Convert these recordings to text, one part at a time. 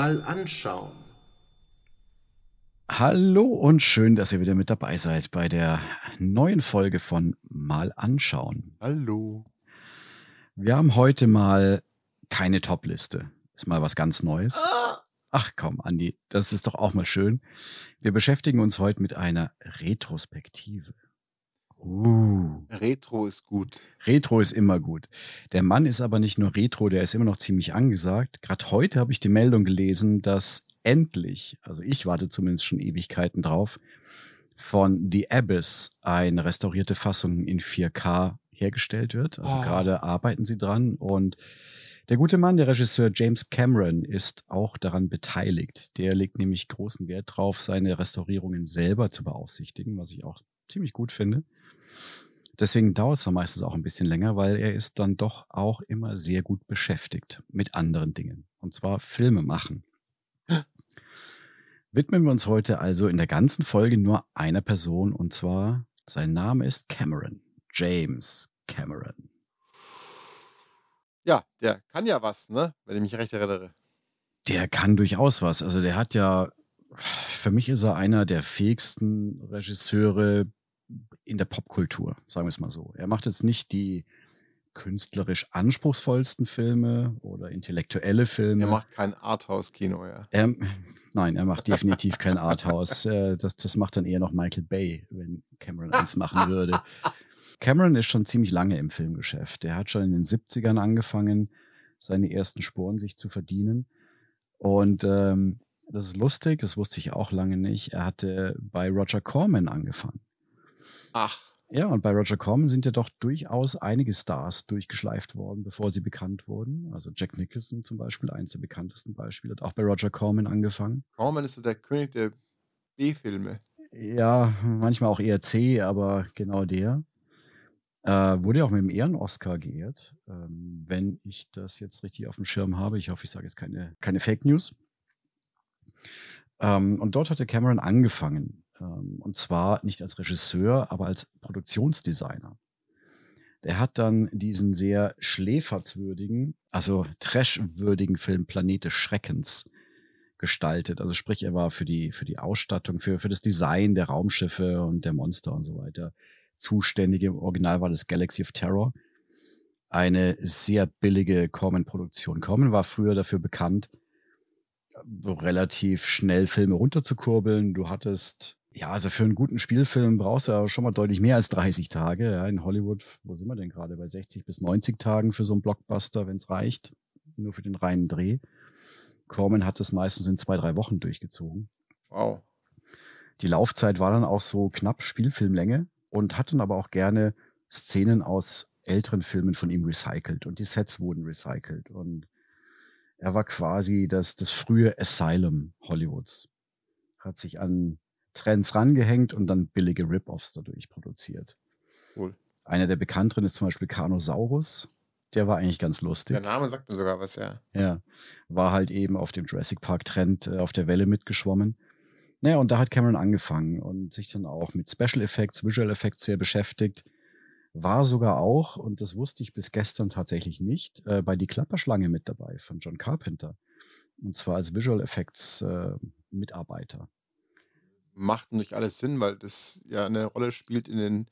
mal anschauen. Hallo und schön, dass ihr wieder mit dabei seid bei der neuen Folge von Mal anschauen. Hallo. Wir haben heute mal keine Top-Liste. Ist mal was ganz Neues. Ach komm, Andi, das ist doch auch mal schön. Wir beschäftigen uns heute mit einer Retrospektive. Uh, Retro ist gut. Retro ist immer gut. Der Mann ist aber nicht nur Retro, der ist immer noch ziemlich angesagt. Gerade heute habe ich die Meldung gelesen, dass endlich, also ich warte zumindest schon Ewigkeiten drauf, von The Abyss eine restaurierte Fassung in 4K hergestellt wird. Also Oh. gerade arbeiten sie dran und der gute Mann, der Regisseur James Cameron, ist auch daran beteiligt. Der legt nämlich großen Wert drauf, seine Restaurierungen selber zu beaufsichtigen, was ich auch ziemlich gut finde. Deswegen dauert es dann meistens auch ein bisschen länger, weil er ist dann doch auch immer sehr gut beschäftigt mit anderen Dingen. Und zwar Filme machen. Widmen wir uns heute also in der ganzen Folge nur einer Person und zwar sein Name ist Cameron. James Cameron. Ja, der kann ja was, ne? Wenn ich mich recht erinnere. Der kann durchaus was. Also der hat ja, für mich ist er einer der fähigsten Regisseure in der Popkultur, sagen wir es mal so. Er macht jetzt nicht die künstlerisch anspruchsvollsten Filme oder intellektuelle Filme. Er macht kein Arthouse-Kino, ja. Er, nein, er macht definitiv kein Arthouse. Äh, Das, das macht dann eher noch Michael Bay, wenn Cameron eins machen würde. Cameron ist schon ziemlich lange im Filmgeschäft. Er hat schon in den 70ern angefangen, seine ersten Sporen sich zu verdienen. Und ähm, das ist lustig, das wusste ich auch lange nicht. Er hatte bei Roger Corman angefangen. Ach, Ja, und bei Roger Corman sind ja doch durchaus einige Stars durchgeschleift worden, bevor sie bekannt wurden. Also Jack Nicholson zum Beispiel, eines der bekanntesten Beispiele, hat auch bei Roger Corman angefangen. Corman ist so der König der B-Filme. Ja, manchmal auch eher C, aber genau der. Äh, wurde ja auch mit dem Ehren-Oscar geehrt, ähm, wenn ich das jetzt richtig auf dem Schirm habe. Ich hoffe, ich sage jetzt keine, keine Fake News. Ähm, und dort hatte Cameron angefangen. Ähm, und zwar nicht als Regisseur, aber als Produktionsdesigner. Der hat dann diesen sehr schläferzwürdigen, also trashwürdigen Film Planet des Schreckens gestaltet. Also sprich, er war für die, für die Ausstattung, für, für das Design der Raumschiffe und der Monster und so weiter zuständig. Im Original war das Galaxy of Terror. Eine sehr billige Corman-Produktion. Corman war früher dafür bekannt, relativ schnell Filme runterzukurbeln. Du hattest, ja, also für einen guten Spielfilm brauchst du ja schon mal deutlich mehr als 30 Tage. Ja, in Hollywood, wo sind wir denn gerade? Bei 60 bis 90 Tagen für so einen Blockbuster, wenn es reicht. Nur für den reinen Dreh. Corman hat es meistens in zwei, drei Wochen durchgezogen. Wow. Die Laufzeit war dann auch so knapp Spielfilmlänge und hat dann aber auch gerne Szenen aus älteren Filmen von ihm recycelt und die Sets wurden recycelt und er war quasi das, das frühe Asylum Hollywoods. Hat sich an Trends rangehängt und dann billige Rip-Offs dadurch produziert. Cool. Einer der bekannteren ist zum Beispiel Carnosaurus. Der war eigentlich ganz lustig. Der Name sagt mir sogar was, ja. Ja, war halt eben auf dem Jurassic Park Trend äh, auf der Welle mitgeschwommen. Naja, und da hat Cameron angefangen und sich dann auch mit Special Effects, Visual Effects sehr beschäftigt. War sogar auch, und das wusste ich bis gestern tatsächlich nicht, äh, bei Die Klapperschlange mit dabei von John Carpenter. Und zwar als Visual Effects äh, Mitarbeiter. Macht nicht alles Sinn, weil das ja eine Rolle spielt in den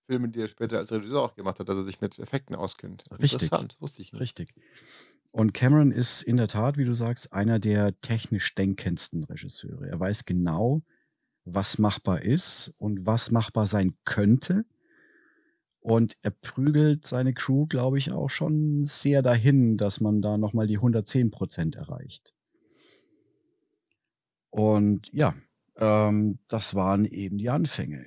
Filmen, die er später als Regisseur auch gemacht hat, dass er sich mit Effekten auskennt. Richtig. Interessant, wusste ich nicht. Richtig. Und Cameron ist in der Tat, wie du sagst, einer der technisch denkendsten Regisseure. Er weiß genau, was machbar ist und was machbar sein könnte. Und er prügelt seine Crew, glaube ich, auch schon sehr dahin, dass man da nochmal die 110 Prozent erreicht. Und ja, ähm, das waren eben die Anfänge.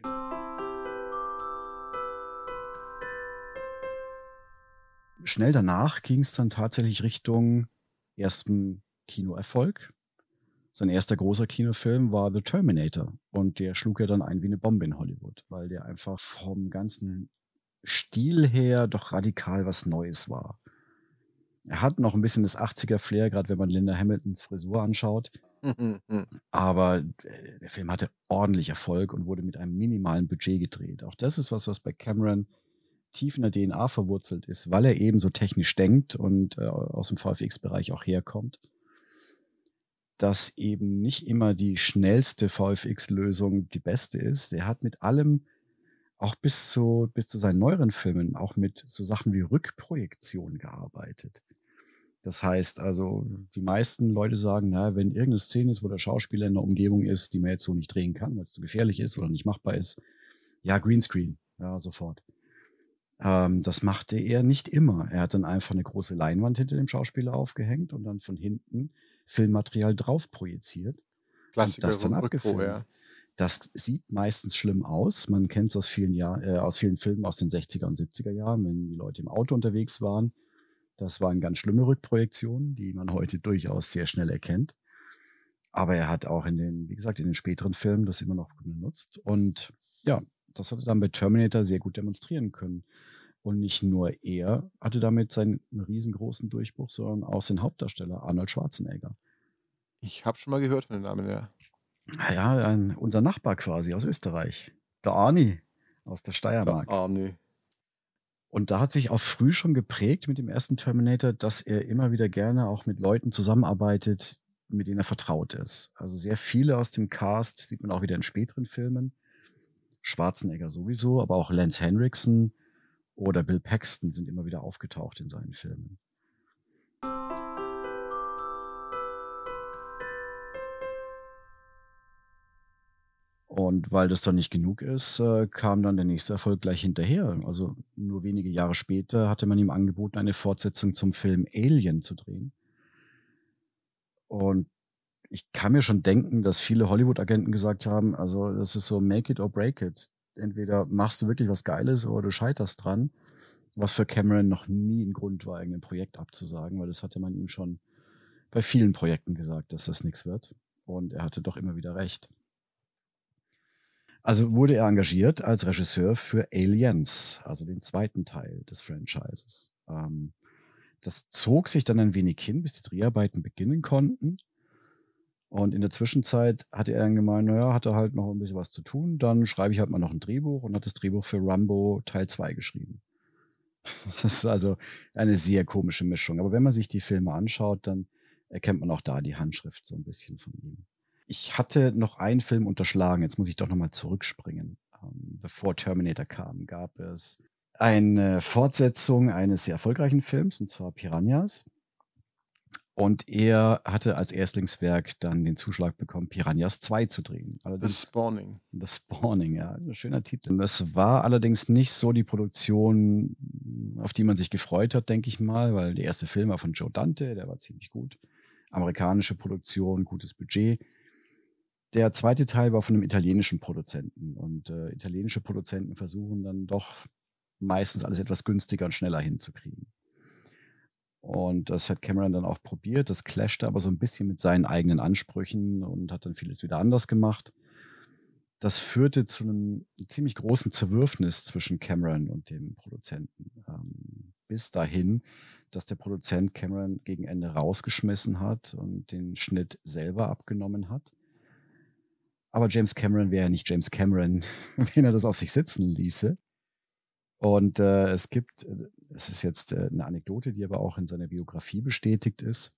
schnell danach ging es dann tatsächlich Richtung ersten Kinoerfolg. Sein erster großer Kinofilm war The Terminator und der schlug ja dann ein wie eine Bombe in Hollywood, weil der einfach vom ganzen Stil her doch radikal was Neues war. Er hat noch ein bisschen das 80er-Flair, gerade wenn man Linda Hamiltons Frisur anschaut. Aber äh, der Film hatte ordentlich Erfolg und wurde mit einem minimalen Budget gedreht. Auch das ist was, was bei Cameron tief in der DNA verwurzelt ist, weil er eben so technisch denkt und äh, aus dem VFX-Bereich auch herkommt, dass eben nicht immer die schnellste VFX-Lösung die beste ist. Er hat mit allem, auch bis zu, bis zu seinen neueren Filmen, auch mit so Sachen wie Rückprojektion gearbeitet. Das heißt also, die meisten Leute sagen, na, wenn irgendeine Szene ist, wo der Schauspieler in einer Umgebung ist, die man jetzt so nicht drehen kann, weil es zu gefährlich ist oder nicht machbar ist, ja, Greenscreen, ja, sofort. Ähm, das machte er nicht immer. Er hat dann einfach eine große Leinwand hinter dem Schauspieler aufgehängt und dann von hinten Filmmaterial drauf projiziert. Klassiker und das dann abgefilmt. ja. Das sieht meistens schlimm aus. Man kennt es aus vielen Jahren, äh, aus vielen Filmen aus den 60er und 70er Jahren, wenn die Leute im Auto unterwegs waren. Das waren ganz schlimme Rückprojektionen, die man heute durchaus sehr schnell erkennt. Aber er hat auch in den, wie gesagt, in den späteren Filmen das immer noch benutzt. Und ja, das hat er dann bei Terminator sehr gut demonstrieren können. Und nicht nur er hatte damit seinen riesengroßen Durchbruch, sondern auch sein Hauptdarsteller Arnold Schwarzenegger. Ich habe schon mal gehört von den Namen, ja. Ja, ein, unser Nachbar quasi aus Österreich. Der Arni aus der Steiermark. Ah, nee. Und da hat sich auch früh schon geprägt mit dem ersten Terminator, dass er immer wieder gerne auch mit Leuten zusammenarbeitet, mit denen er vertraut ist. Also sehr viele aus dem Cast sieht man auch wieder in späteren Filmen. Schwarzenegger sowieso, aber auch Lance Henriksen oder Bill Paxton sind immer wieder aufgetaucht in seinen Filmen. Und weil das dann nicht genug ist, äh, kam dann der nächste Erfolg gleich hinterher. Also nur wenige Jahre später hatte man ihm angeboten, eine Fortsetzung zum Film Alien zu drehen. Und ich kann mir schon denken, dass viele Hollywood-Agenten gesagt haben, also das ist so make it or break it. Entweder machst du wirklich was Geiles oder du scheiterst dran. Was für Cameron noch nie ein Grund war, irgendein Projekt abzusagen, weil das hatte man ihm schon bei vielen Projekten gesagt, dass das nichts wird. Und er hatte doch immer wieder recht. Also wurde er engagiert als Regisseur für Aliens, also den zweiten Teil des Franchises. Ähm, das zog sich dann ein wenig hin, bis die Dreharbeiten beginnen konnten. Und in der Zwischenzeit hatte er dann gemeint, naja, hat er halt noch ein bisschen was zu tun. Dann schreibe ich halt mal noch ein Drehbuch und hat das Drehbuch für Rambo Teil 2 geschrieben. Das ist also eine sehr komische Mischung. Aber wenn man sich die Filme anschaut, dann erkennt man auch da die Handschrift so ein bisschen von ihm. Ich hatte noch einen Film unterschlagen. Jetzt muss ich doch nochmal zurückspringen. Ähm, bevor Terminator kam, gab es eine Fortsetzung eines sehr erfolgreichen Films, und zwar Piranhas. Und er hatte als Erstlingswerk dann den Zuschlag bekommen, Piranhas 2 zu drehen. The Allerdings Spawning. The Spawning, ja, schöner Titel. Das war allerdings nicht so die Produktion, auf die man sich gefreut hat, denke ich mal, weil der erste Film war von Joe Dante, der war ziemlich gut. Amerikanische Produktion, gutes Budget. Der zweite Teil war von einem italienischen Produzenten und äh, italienische Produzenten versuchen dann doch meistens alles etwas günstiger und schneller hinzukriegen. Und das hat Cameron dann auch probiert. Das clashte aber so ein bisschen mit seinen eigenen Ansprüchen und hat dann vieles wieder anders gemacht. Das führte zu einem ziemlich großen Zerwürfnis zwischen Cameron und dem Produzenten. Ähm, bis dahin, dass der Produzent Cameron gegen Ende rausgeschmissen hat und den Schnitt selber abgenommen hat. Aber James Cameron wäre ja nicht James Cameron, wenn er das auf sich sitzen ließe. Und äh, es gibt, äh, es ist jetzt äh, eine Anekdote, die aber auch in seiner Biografie bestätigt ist.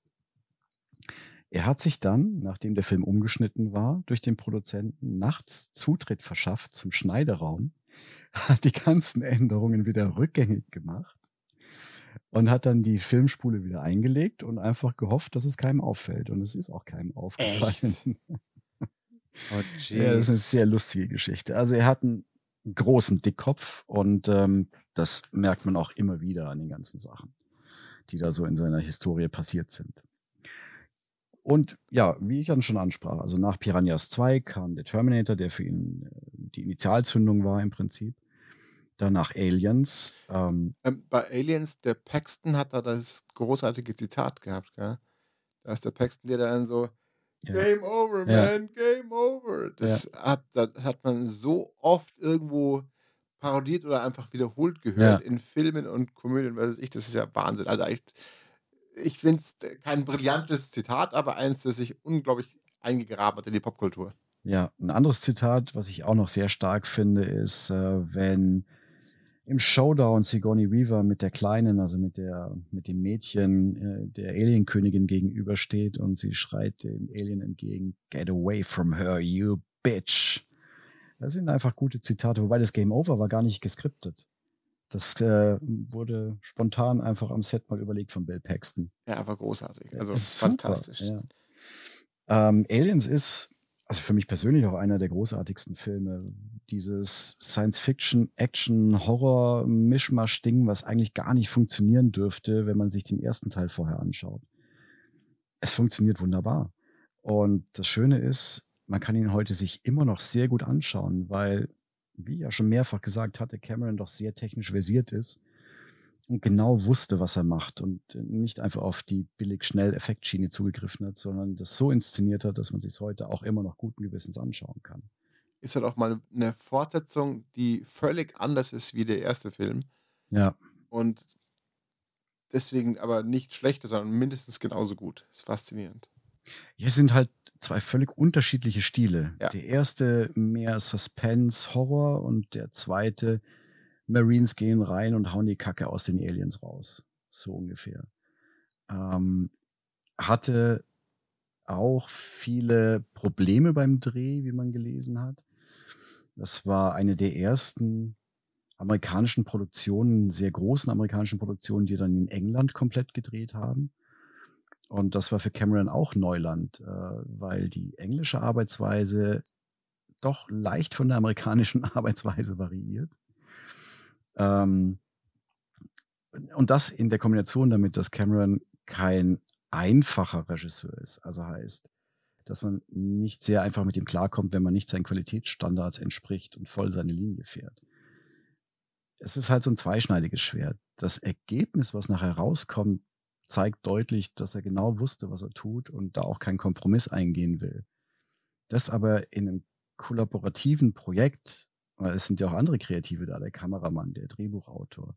Er hat sich dann, nachdem der Film umgeschnitten war, durch den Produzenten nachts Zutritt verschafft zum Schneideraum, hat die ganzen Änderungen wieder rückgängig gemacht und hat dann die Filmspule wieder eingelegt und einfach gehofft, dass es keinem auffällt. Und es ist auch keinem aufgefallen. Oh, Ja, das ist eine sehr lustige Geschichte. Also er hat einen großen Dickkopf und ähm, das merkt man auch immer wieder an den ganzen Sachen, die da so in seiner Historie passiert sind. Und ja, wie ich dann schon ansprach, also nach Piranhas 2 kam der Terminator, der für ihn äh, die Initialzündung war im Prinzip. Danach Aliens. Ähm, Ähm, bei Aliens, der Paxton hat da das großartige Zitat gehabt, gell? Da ist der Paxton, der dann so. Game over, man, game over. Das hat, das hat man so oft irgendwo parodiert oder einfach wiederholt gehört in Filmen und Komödien, was weiß ich, das ist ja Wahnsinn. Also echt, ich finde es kein brillantes Zitat, aber eins, das sich unglaublich eingegraben hat in die Popkultur. Ja, ein anderes Zitat, was ich auch noch sehr stark finde, ist, äh, wenn im Showdown Sigourney Weaver mit der Kleinen, also mit der, mit dem Mädchen äh, der Alienkönigin gegenübersteht und sie schreit dem Alien entgegen, Get away from her, you bitch. Das sind einfach gute Zitate, wobei das Game Over war gar nicht geskriptet. Das äh, wurde spontan einfach am Set mal überlegt von Bill Paxton. Ja, aber großartig. Also ist super, fantastisch. Ja. Ähm, Aliens ist, also für mich persönlich auch einer der großartigsten Filme. Dieses Science-Fiction, Action, Horror, Mischmasch-Ding, was eigentlich gar nicht funktionieren dürfte, wenn man sich den ersten Teil vorher anschaut. Es funktioniert wunderbar. Und das Schöne ist, man kann ihn heute sich immer noch sehr gut anschauen, weil, wie ja schon mehrfach gesagt hatte, Cameron doch sehr technisch versiert ist und genau wusste, was er macht und nicht einfach auf die billig schnell Effektschiene zugegriffen hat, sondern das so inszeniert hat, dass man sich heute auch immer noch guten Gewissens anschauen kann. Ist halt auch mal eine Fortsetzung, die völlig anders ist wie der erste Film. Ja, Und deswegen aber nicht schlechter, sondern mindestens genauso gut. Ist faszinierend. hier sind halt zwei völlig unterschiedliche Stile. Ja. Der erste mehr Suspense, Horror und der zweite Marines gehen rein und hauen die Kacke aus den Aliens raus. So ungefähr. Ähm, hatte auch viele Probleme beim Dreh, wie man gelesen hat. Das war eine der ersten amerikanischen Produktionen, sehr großen amerikanischen Produktionen, die dann in England komplett gedreht haben. Und das war für Cameron auch Neuland, äh, weil die englische Arbeitsweise doch leicht von der amerikanischen Arbeitsweise variiert. Ähm, und das in der Kombination damit, dass Cameron kein einfacher Regisseur ist. Also heißt, dass man nicht sehr einfach mit ihm klarkommt, wenn man nicht seinen Qualitätsstandards entspricht und voll seine Linie fährt. Es ist halt so ein zweischneidiges Schwert. Das Ergebnis, was nachher rauskommt, zeigt deutlich, dass er genau wusste, was er tut und da auch keinen Kompromiss eingehen will. Das aber in einem kollaborativen Projekt, weil es sind ja auch andere Kreative da, der Kameramann, der Drehbuchautor,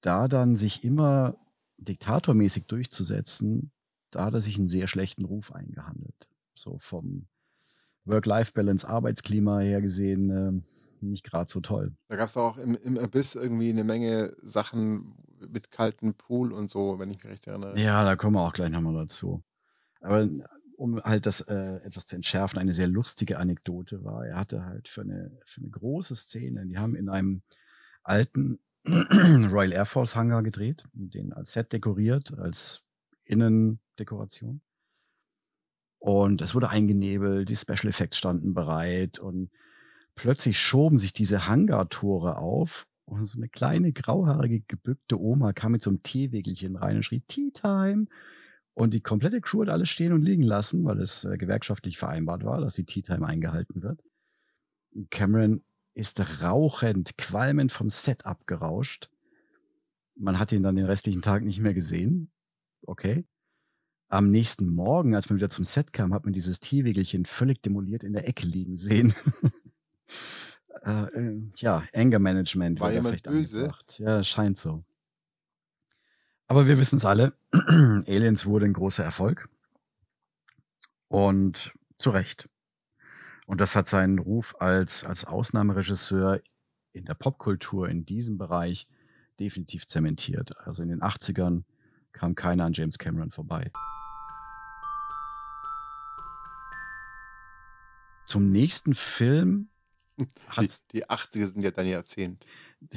da dann sich immer diktatormäßig durchzusetzen, da hat er sich einen sehr schlechten Ruf eingehandelt. So vom Work-Life-Balance, Arbeitsklima her gesehen, äh, nicht gerade so toll. Da gab es auch im, im Abyss irgendwie eine Menge Sachen mit kaltem Pool und so, wenn ich mich recht erinnere. Ja, da kommen wir auch gleich nochmal dazu. Aber um halt das äh, etwas zu entschärfen, eine sehr lustige Anekdote war, er hatte halt für eine, für eine große Szene, die haben in einem alten Royal Air Force Hangar gedreht, den als Set dekoriert, als Innendekoration. Und es wurde eingenebelt, die Special Effects standen bereit und plötzlich schoben sich diese Hangartore auf und so eine kleine grauhaarige gebückte Oma kam mit so einem Teewägelchen rein und schrie Tea Time. Und die komplette Crew hat alles stehen und liegen lassen, weil es äh, gewerkschaftlich vereinbart war, dass die Tea Time eingehalten wird. Cameron ist rauchend, qualmend vom Set abgerauscht. Man hat ihn dann den restlichen Tag nicht mehr gesehen. Okay. Am nächsten Morgen, als man wieder zum Set kam, hat man dieses Teewägelchen völlig demoliert in der Ecke liegen sehen. äh, äh, ja, Anger Management War jemand vielleicht böse? angebracht. Ja, scheint so. Aber wir wissen es alle, Aliens wurde ein großer Erfolg. Und zu Recht. Und das hat seinen Ruf als, als Ausnahmeregisseur in der Popkultur in diesem Bereich definitiv zementiert. Also in den 80ern kam keiner an James Cameron vorbei. Zum nächsten Film Die, hat die 80er sind ja dein Jahrzehnt.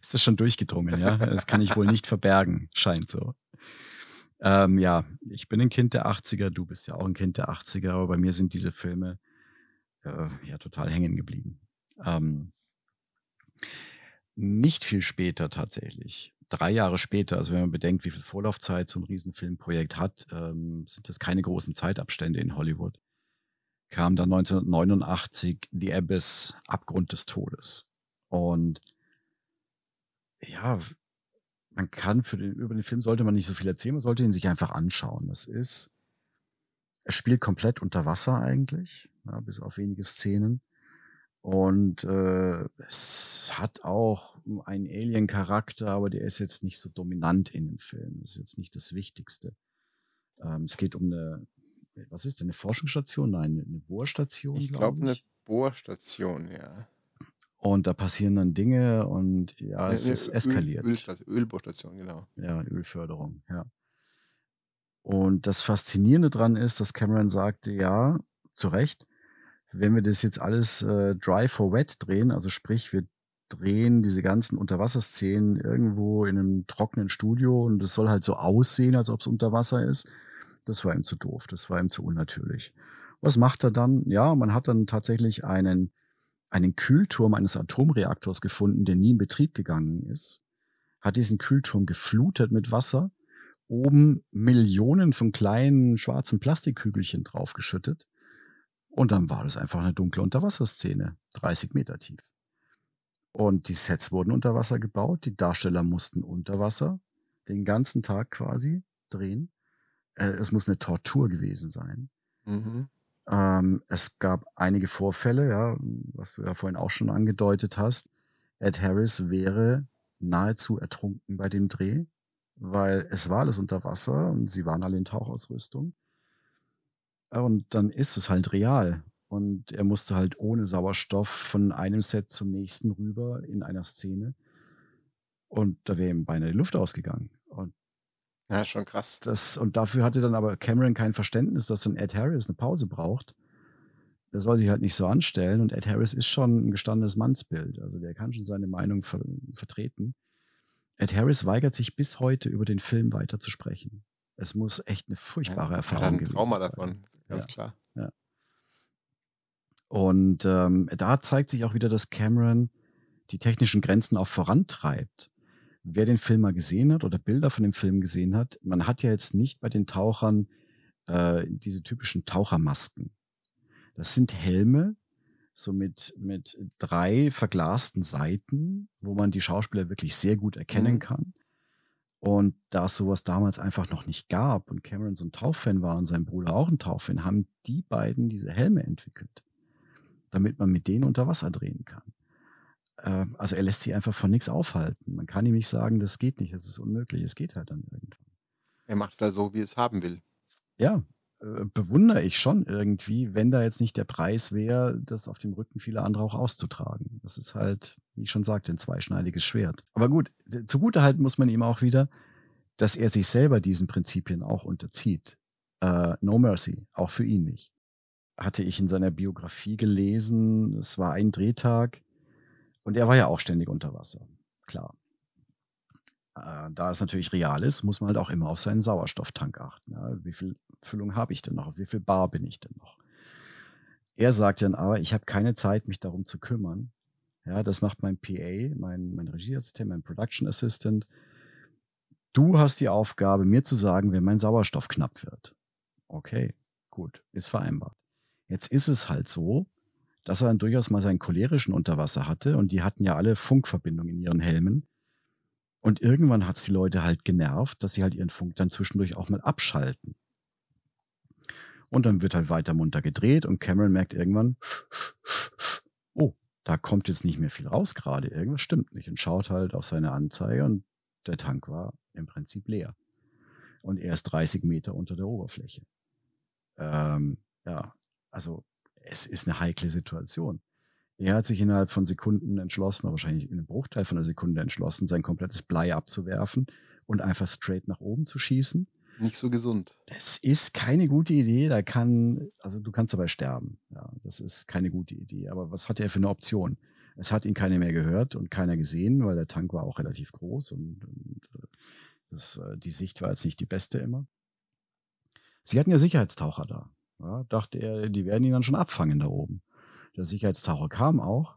ist das schon durchgedrungen, ja? Das kann ich wohl nicht verbergen, scheint so. Ähm, ja, ich bin ein Kind der 80er, du bist ja auch ein Kind der 80er, aber bei mir sind diese Filme äh, ja total hängen geblieben. Ähm, nicht viel später tatsächlich, drei Jahre später, also wenn man bedenkt, wie viel Vorlaufzeit so ein Riesenfilmprojekt hat, ähm, sind das keine großen Zeitabstände in Hollywood. Kam dann 1989 The Abyss, Abgrund des Todes. Und ja, man kann für den, über den Film sollte man nicht so viel erzählen, man sollte ihn sich einfach anschauen. Das ist, er spielt komplett unter Wasser eigentlich, ja, bis auf wenige Szenen. Und äh, es hat auch einen Alien-Charakter, aber der ist jetzt nicht so dominant in dem Film. Das ist jetzt nicht das Wichtigste. Ähm, es geht um eine, was ist denn, eine Forschungsstation? Nein, eine Bohrstation, Ich glaube glaube, eine. Bohrstation, ja. Und da passieren dann Dinge und ja, es ist Öl, eskaliert. Ölstation, Ölbohrstation, genau. Ja, Ölförderung, ja. Und das Faszinierende dran ist, dass Cameron sagte, ja, zu Recht, wenn wir das jetzt alles äh, dry for wet drehen, also sprich, wir drehen diese ganzen Unterwasserszenen irgendwo in einem trockenen Studio und es soll halt so aussehen, als ob es unter Wasser ist, das war ihm zu doof, das war ihm zu unnatürlich. Was macht er dann? Ja, man hat dann tatsächlich einen, einen Kühlturm eines Atomreaktors gefunden, der nie in Betrieb gegangen ist, hat diesen Kühlturm geflutet mit Wasser, oben Millionen von kleinen schwarzen Plastikkügelchen draufgeschüttet und dann war das einfach eine dunkle Unterwasserszene, 30 Meter tief. Und die Sets wurden unter Wasser gebaut, die Darsteller mussten unter Wasser den ganzen Tag quasi drehen. Äh, es muss eine Tortur gewesen sein. Mhm. Ähm, es gab einige Vorfälle, ja, was du ja vorhin auch schon angedeutet hast. Ed Harris wäre nahezu ertrunken bei dem Dreh, weil es war alles unter Wasser und sie waren alle in Tauchausrüstung. Und dann ist es halt real. Und er musste halt ohne Sauerstoff von einem Set zum nächsten rüber in einer Szene. Und da wäre ihm beinahe die Luft ausgegangen. Ja, schon krass. das, und dafür hatte dann aber Cameron kein Verständnis, dass dann Ed Harris eine Pause braucht. Der soll sich halt nicht so anstellen. Und Ed Harris ist schon ein gestandenes Mannsbild. Also der kann schon seine Meinung ver vertreten. Ed Harris weigert sich bis heute über den Film weiter zu sprechen. Es muss echt eine Ja, furchtbare hat Erfahrung ein gewesen Trauma sein. davon, ganz Ja. klar. Und ähm, da zeigt sich auch wieder, dass Cameron die technischen Grenzen auch vorantreibt. Wer den Film mal gesehen hat oder Bilder von dem Film gesehen hat, man hat ja jetzt nicht bei den Tauchern äh, diese typischen Tauchermasken. Das sind Helme, so mit, mit drei verglasten Seiten, wo man die Schauspieler wirklich sehr gut erkennen Mhm. kann. Und da es sowas damals einfach noch nicht gab und Cameron so ein Tauchfan war und sein Bruder auch ein Tauchfan, haben die beiden diese Helme entwickelt, damit man mit denen unter Wasser drehen kann. Ähm, also er lässt sich einfach von nichts aufhalten. Man kann ihm nicht sagen, das geht nicht, das ist unmöglich. Es geht halt dann irgendwann. Er macht es halt so, wie es haben will. Ja, äh, bewundere ich schon irgendwie, wenn da jetzt nicht der Preis wäre, das auf dem Rücken vieler andere auch auszutragen. Das ist halt, wie ich schon sagte, ein zweischneidiges Schwert. Aber gut, zugutehalten muss man ihm auch wieder, dass er sich selber diesen Prinzipien auch unterzieht. Äh, no mercy, auch für ihn nicht. Hatte ich in seiner Biografie gelesen, es war ein Drehtag und er war ja auch ständig unter Wasser. Klar. Äh, da es natürlich real ist, muss man halt auch immer auf seinen Sauerstofftank achten. Wie viel Füllung habe ich denn noch? Wie viel Bar bin ich denn noch? Er sagt dann aber, ich habe keine Zeit, mich darum zu kümmern. Ja, das macht mein PA, mein, mein Regieassistent, mein Production Assistant. Du hast die Aufgabe, mir zu sagen, wenn mein Sauerstoff knapp wird. Okay, gut, ist vereinbart. Jetzt ist es halt so, dass er dann durchaus mal seinen cholerischen Unterwasser hatte und die hatten ja alle Funkverbindungen in ihren Helmen. Und irgendwann hat es die Leute halt genervt, dass sie halt ihren Funk dann zwischendurch auch mal abschalten. Und dann wird halt weiter munter gedreht und Cameron merkt irgendwann, oh, da kommt jetzt nicht mehr viel raus gerade, irgendwas stimmt nicht und schaut halt auf seine Anzeige und der Tank war im Prinzip leer. Und er ist 30 Meter unter der Oberfläche. Ähm, ja, also es ist eine heikle Situation. Er hat sich innerhalb von Sekunden entschlossen, oder wahrscheinlich in einem Bruchteil von einer Sekunde entschlossen, sein komplettes Blei abzuwerfen und einfach straight nach oben zu schießen. Nicht so gesund. Das ist keine gute Idee. Da kann, also du kannst dabei sterben. Ja, das ist keine gute Idee. Aber was hatte er für eine Option? Es hat ihn keiner mehr gehört und keiner gesehen, weil der Tank war auch relativ groß und, und äh, das, äh, die Sicht war jetzt nicht die beste immer. Sie hatten ja Sicherheitstaucher da. Ja, dachte er, die werden ihn dann schon abfangen da oben. Der Sicherheitstaucher kam auch,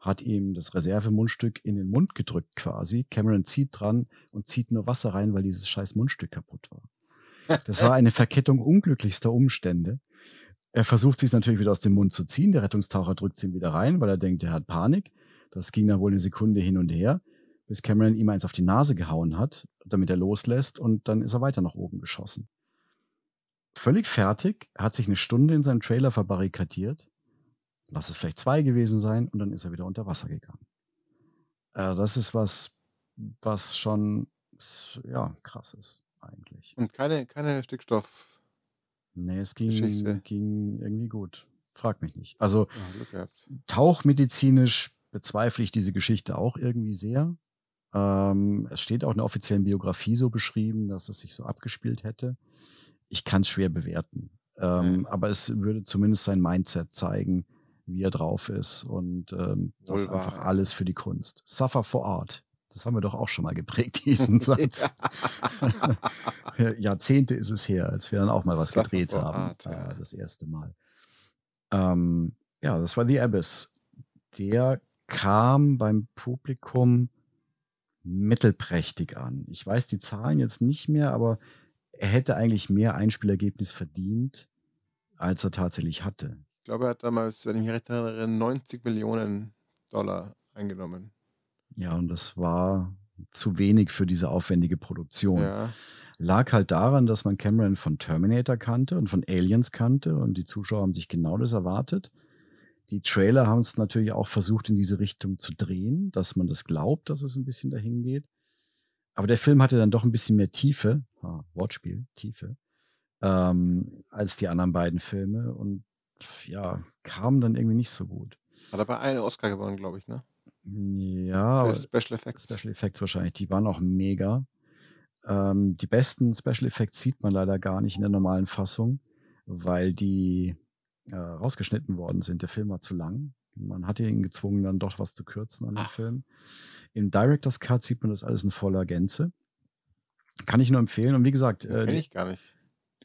hat ihm das Reservemundstück in den Mund gedrückt quasi. Cameron zieht dran und zieht nur Wasser rein, weil dieses scheiß Mundstück kaputt war. Das war eine Verkettung unglücklichster Umstände. Er versucht sich natürlich wieder aus dem Mund zu ziehen. Der Rettungstaucher drückt ihn wieder rein, weil er denkt, er hat Panik. Das ging dann wohl eine Sekunde hin und her, bis Cameron ihm eins auf die Nase gehauen hat, damit er loslässt und dann ist er weiter nach oben geschossen. Völlig fertig, er hat sich eine Stunde in seinem Trailer verbarrikadiert, lass es vielleicht zwei gewesen sein und dann ist er wieder unter Wasser gegangen. Äh, das ist was, was schon ja, krass ist eigentlich. Und keine, keine Stickstoff. Nee, es ging, Geschichte. ging irgendwie gut. Frag mich nicht. Also gehabt. tauchmedizinisch bezweifle ich diese Geschichte auch irgendwie sehr. Ähm, es steht auch in der offiziellen Biografie so beschrieben, dass es sich so abgespielt hätte. Ich kann es schwer bewerten. Ähm, Ja. Aber es würde zumindest sein Mindset zeigen, wie er drauf ist. Und ähm, das ist einfach alles für die Kunst. Suffer for Art. Das haben wir doch auch schon mal geprägt, diesen Satz. Jahrzehnte ist es her, als wir dann auch mal was Suffer gedreht haben. Art, ja. äh, das erste Mal. Ähm, ja, das war The Abyss. Der kam beim Publikum mittelprächtig an. Ich weiß die Zahlen jetzt nicht mehr, aber er hätte eigentlich mehr Einspielergebnis verdient, als er tatsächlich hatte. Ich glaube, er hat damals, wenn ich mich recht erinnere, 90 Millionen Dollar eingenommen. Ja, und das war zu wenig für diese aufwendige Produktion. Ja. Lag halt daran, dass man Cameron von Terminator kannte und von Aliens kannte und die Zuschauer haben sich genau das erwartet. Die Trailer haben es natürlich auch versucht, in diese Richtung zu drehen, dass man das glaubt, dass es ein bisschen dahin geht. Aber der Film hatte dann doch ein bisschen mehr Tiefe, ah, Wortspiel, Tiefe, ähm, als die anderen beiden Filme und ja, kam dann irgendwie nicht so gut. Hat aber einen Oscar gewonnen, glaube ich, ne? Ja, Für Special Effects. Special Effects wahrscheinlich, die waren auch mega. Ähm, die besten Special Effects sieht man leider gar nicht in der normalen Fassung, weil die äh, rausgeschnitten worden sind. Der Film war zu lang. Man hatte ihn gezwungen, dann doch was zu kürzen an dem Ach. Film. Im Director's Cut sieht man das alles in voller Gänze. Kann ich nur empfehlen. Und wie gesagt, äh, kenne ich gar nicht.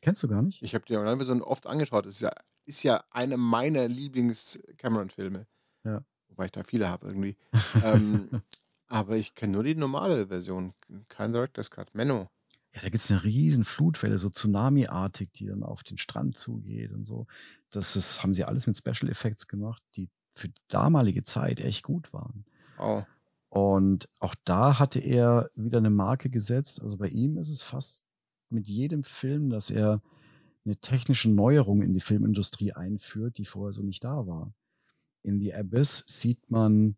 kennst du gar nicht? Ich habe die Originalversion oft angeschaut. Das ist ja, ist ja eine meiner Lieblings-Cameron-Filme. Ja. Wobei ich da viele habe irgendwie. ähm, aber ich kenne nur die normale Version. Kein Director's Cut. Menno. Ja, da gibt's eine riesen Flutwelle, so Tsunami-artig, die dann auf den Strand zugeht und so. Das ist, haben sie alles mit Special Effects gemacht, die für die damalige Zeit echt gut waren. Oh. Und auch da hatte er wieder eine Marke gesetzt. Also bei ihm ist es fast mit jedem Film, dass er eine technische Neuerung in die Filmindustrie einführt, die vorher so nicht da war. In The Abyss sieht man,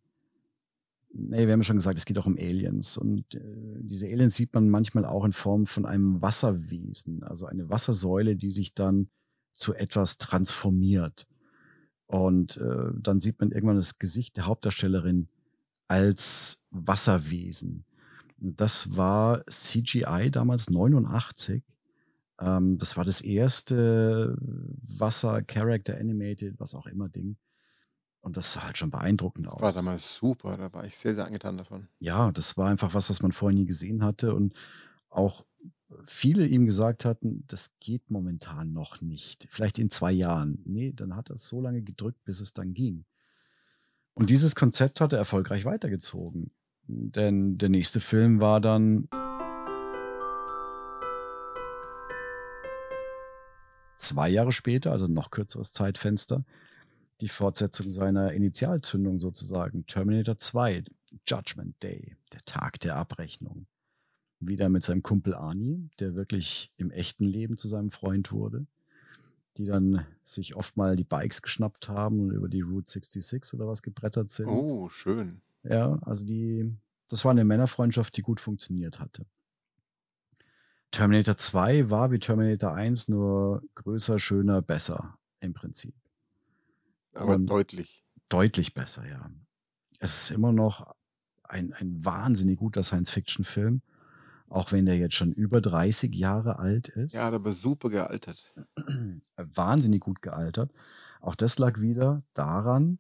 nee, wir haben ja schon gesagt, es geht auch um Aliens. Und äh, diese Aliens sieht man manchmal auch in Form von einem Wasserwesen, also eine Wassersäule, die sich dann zu etwas transformiert. Und äh, dann sieht man irgendwann das Gesicht der Hauptdarstellerin als Wasserwesen. Das war CGI damals 89. Ähm, das war das erste Wasser-Character Animated, was auch immer Ding. Und das sah halt schon beeindruckend Das aus. war damals super. Da war ich sehr, sehr angetan davon. Ja, das war einfach was, was man vorher nie gesehen hatte. Und auch viele ihm gesagt hatten, das geht momentan noch nicht. Vielleicht in zwei Jahren. Nee, dann hat er es so lange gedrückt, bis es dann ging. Und dieses Konzept hat er erfolgreich weitergezogen. Denn der nächste Film war dann zwei Jahre später, also noch kürzeres Zeitfenster, die Fortsetzung seiner Initialzündung sozusagen. Terminator 2, Judgment Day, der Tag der Abrechnung. Wieder mit seinem Kumpel Arnie, der wirklich im echten Leben zu seinem Freund wurde. Die dann sich oft mal die Bikes geschnappt haben und über die Route 66 oder was gebrettert sind. Oh, schön. Ja, also die, das war eine Männerfreundschaft, die gut funktioniert hatte. Terminator 2 war wie Terminator 1 nur größer, schöner, besser im Prinzip. Aber Und- deutlich. Deutlich besser, ja. Es ist immer noch ein, ein wahnsinnig guter Science-Fiction-Film, auch wenn der jetzt schon über 30 Jahre alt ist. Ja, aber super gealtert. wahnsinnig gut gealtert. Auch das lag wieder daran,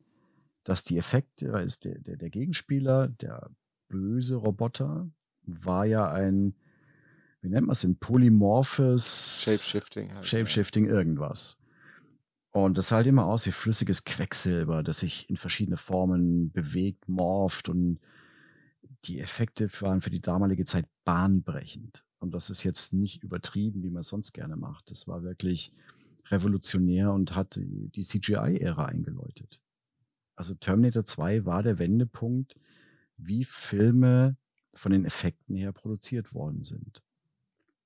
dass die Effekte, weil der, der, der Gegenspieler, der böse Roboter, war ja ein, wie nennt man es denn, polymorphes Shapeshifting. Halt, Shapeshifting irgendwas. Und das sah halt immer aus wie flüssiges Quecksilber, das sich in verschiedene Formen bewegt, morpht und die Effekte waren für die damalige Zeit bahnbrechend. Und das ist jetzt nicht übertrieben, wie man es sonst gerne macht. Das war wirklich revolutionär und hat die CGI-Ära eingeläutet. Also Terminator 2 war der Wendepunkt, wie Filme von den Effekten her produziert worden sind.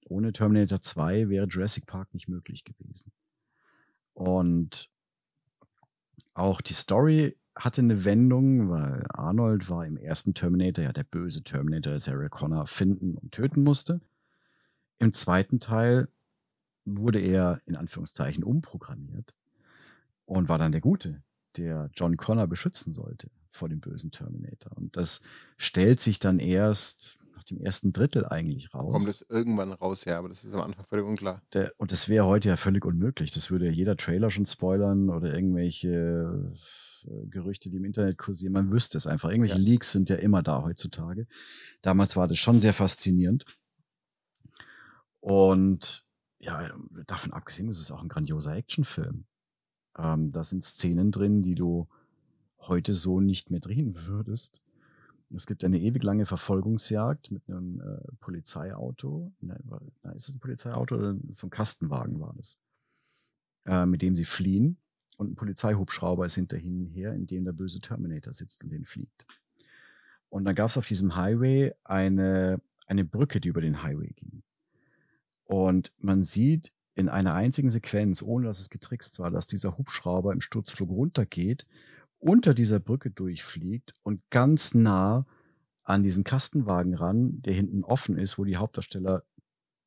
Ohne Terminator 2 wäre Jurassic Park nicht möglich gewesen. Und auch die Story hatte eine Wendung, weil Arnold war im ersten Terminator ja der böse Terminator, der Sarah Connor finden und töten musste. Im zweiten Teil wurde er in Anführungszeichen umprogrammiert und war dann der Gute, der John Connor beschützen sollte vor dem bösen Terminator. Und das stellt sich dann erst dem ersten Drittel eigentlich raus. Kommt es irgendwann raus, ja, aber das ist am Anfang völlig unklar. Der, und das wäre heute ja völlig unmöglich. Das würde ja jeder Trailer schon spoilern oder irgendwelche äh, Gerüchte, die im Internet kursieren. Man wüsste es einfach. Irgendwelche Ja. Leaks sind ja immer da heutzutage. Damals war das schon sehr faszinierend. Und ja, davon abgesehen ist es auch ein grandioser Actionfilm. Ähm, da sind Szenen drin, die du heute so nicht mehr drehen würdest. Es gibt eine ewig lange Verfolgungsjagd mit einem äh, Polizeiauto. Nein, ist es ein Polizeiauto oder so ein Kastenwagen war das? Äh, mit dem sie fliehen. Und ein Polizeihubschrauber ist hinter ihnen her, in dem der böse Terminator sitzt und den fliegt. Und dann gab es auf diesem Highway eine, eine Brücke, die über den Highway ging. Und man sieht in einer einzigen Sequenz, ohne dass es getrickst war, dass dieser Hubschrauber im Sturzflug runtergeht, unter dieser Brücke durchfliegt und ganz nah an diesen Kastenwagen ran, der hinten offen ist, wo die Hauptdarsteller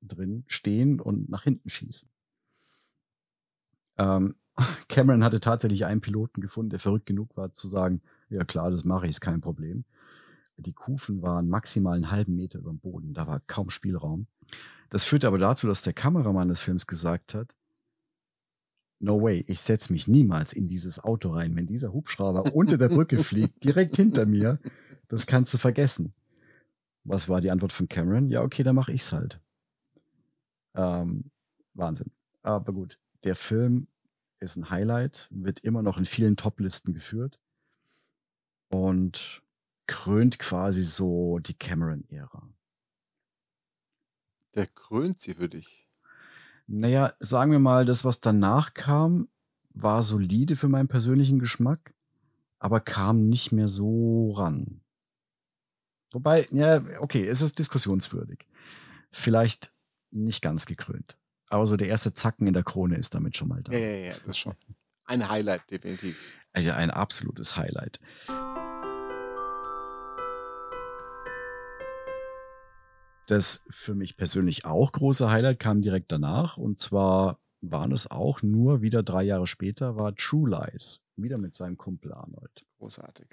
drin stehen und nach hinten schießen. Ähm, Cameron hatte tatsächlich einen Piloten gefunden, der verrückt genug war zu sagen, ja klar, das mache ich, ist kein Problem. Die Kufen waren maximal einen halben Meter über dem Boden, da war kaum Spielraum. Das führte aber dazu, dass der Kameramann des Films gesagt hat, no way, ich setze mich niemals in dieses Auto rein. Wenn dieser Hubschrauber unter der Brücke fliegt, direkt hinter mir, das kannst du vergessen. Was war die Antwort von Cameron? Ja, okay, dann mache ich's halt. Ähm, Wahnsinn. Aber gut, der Film ist ein Highlight, wird immer noch in vielen Top-Listen geführt und krönt quasi so die Cameron-Ära. Der krönt sie für dich. Naja, sagen wir mal, das, was danach kam, war solide für meinen persönlichen Geschmack, aber kam nicht mehr so ran. Wobei, ja, okay, es ist diskussionswürdig. Vielleicht nicht ganz gekrönt. Aber so der erste Zacken in der Krone ist damit schon mal da. Ja, ja, ja, das schon. Ein Highlight, definitiv. Also ein absolutes Highlight. Das für mich persönlich auch große Highlight kam direkt danach. Und zwar waren es auch nur wieder drei Jahre später, war True Lies. Wieder mit seinem Kumpel Arnold. Großartig.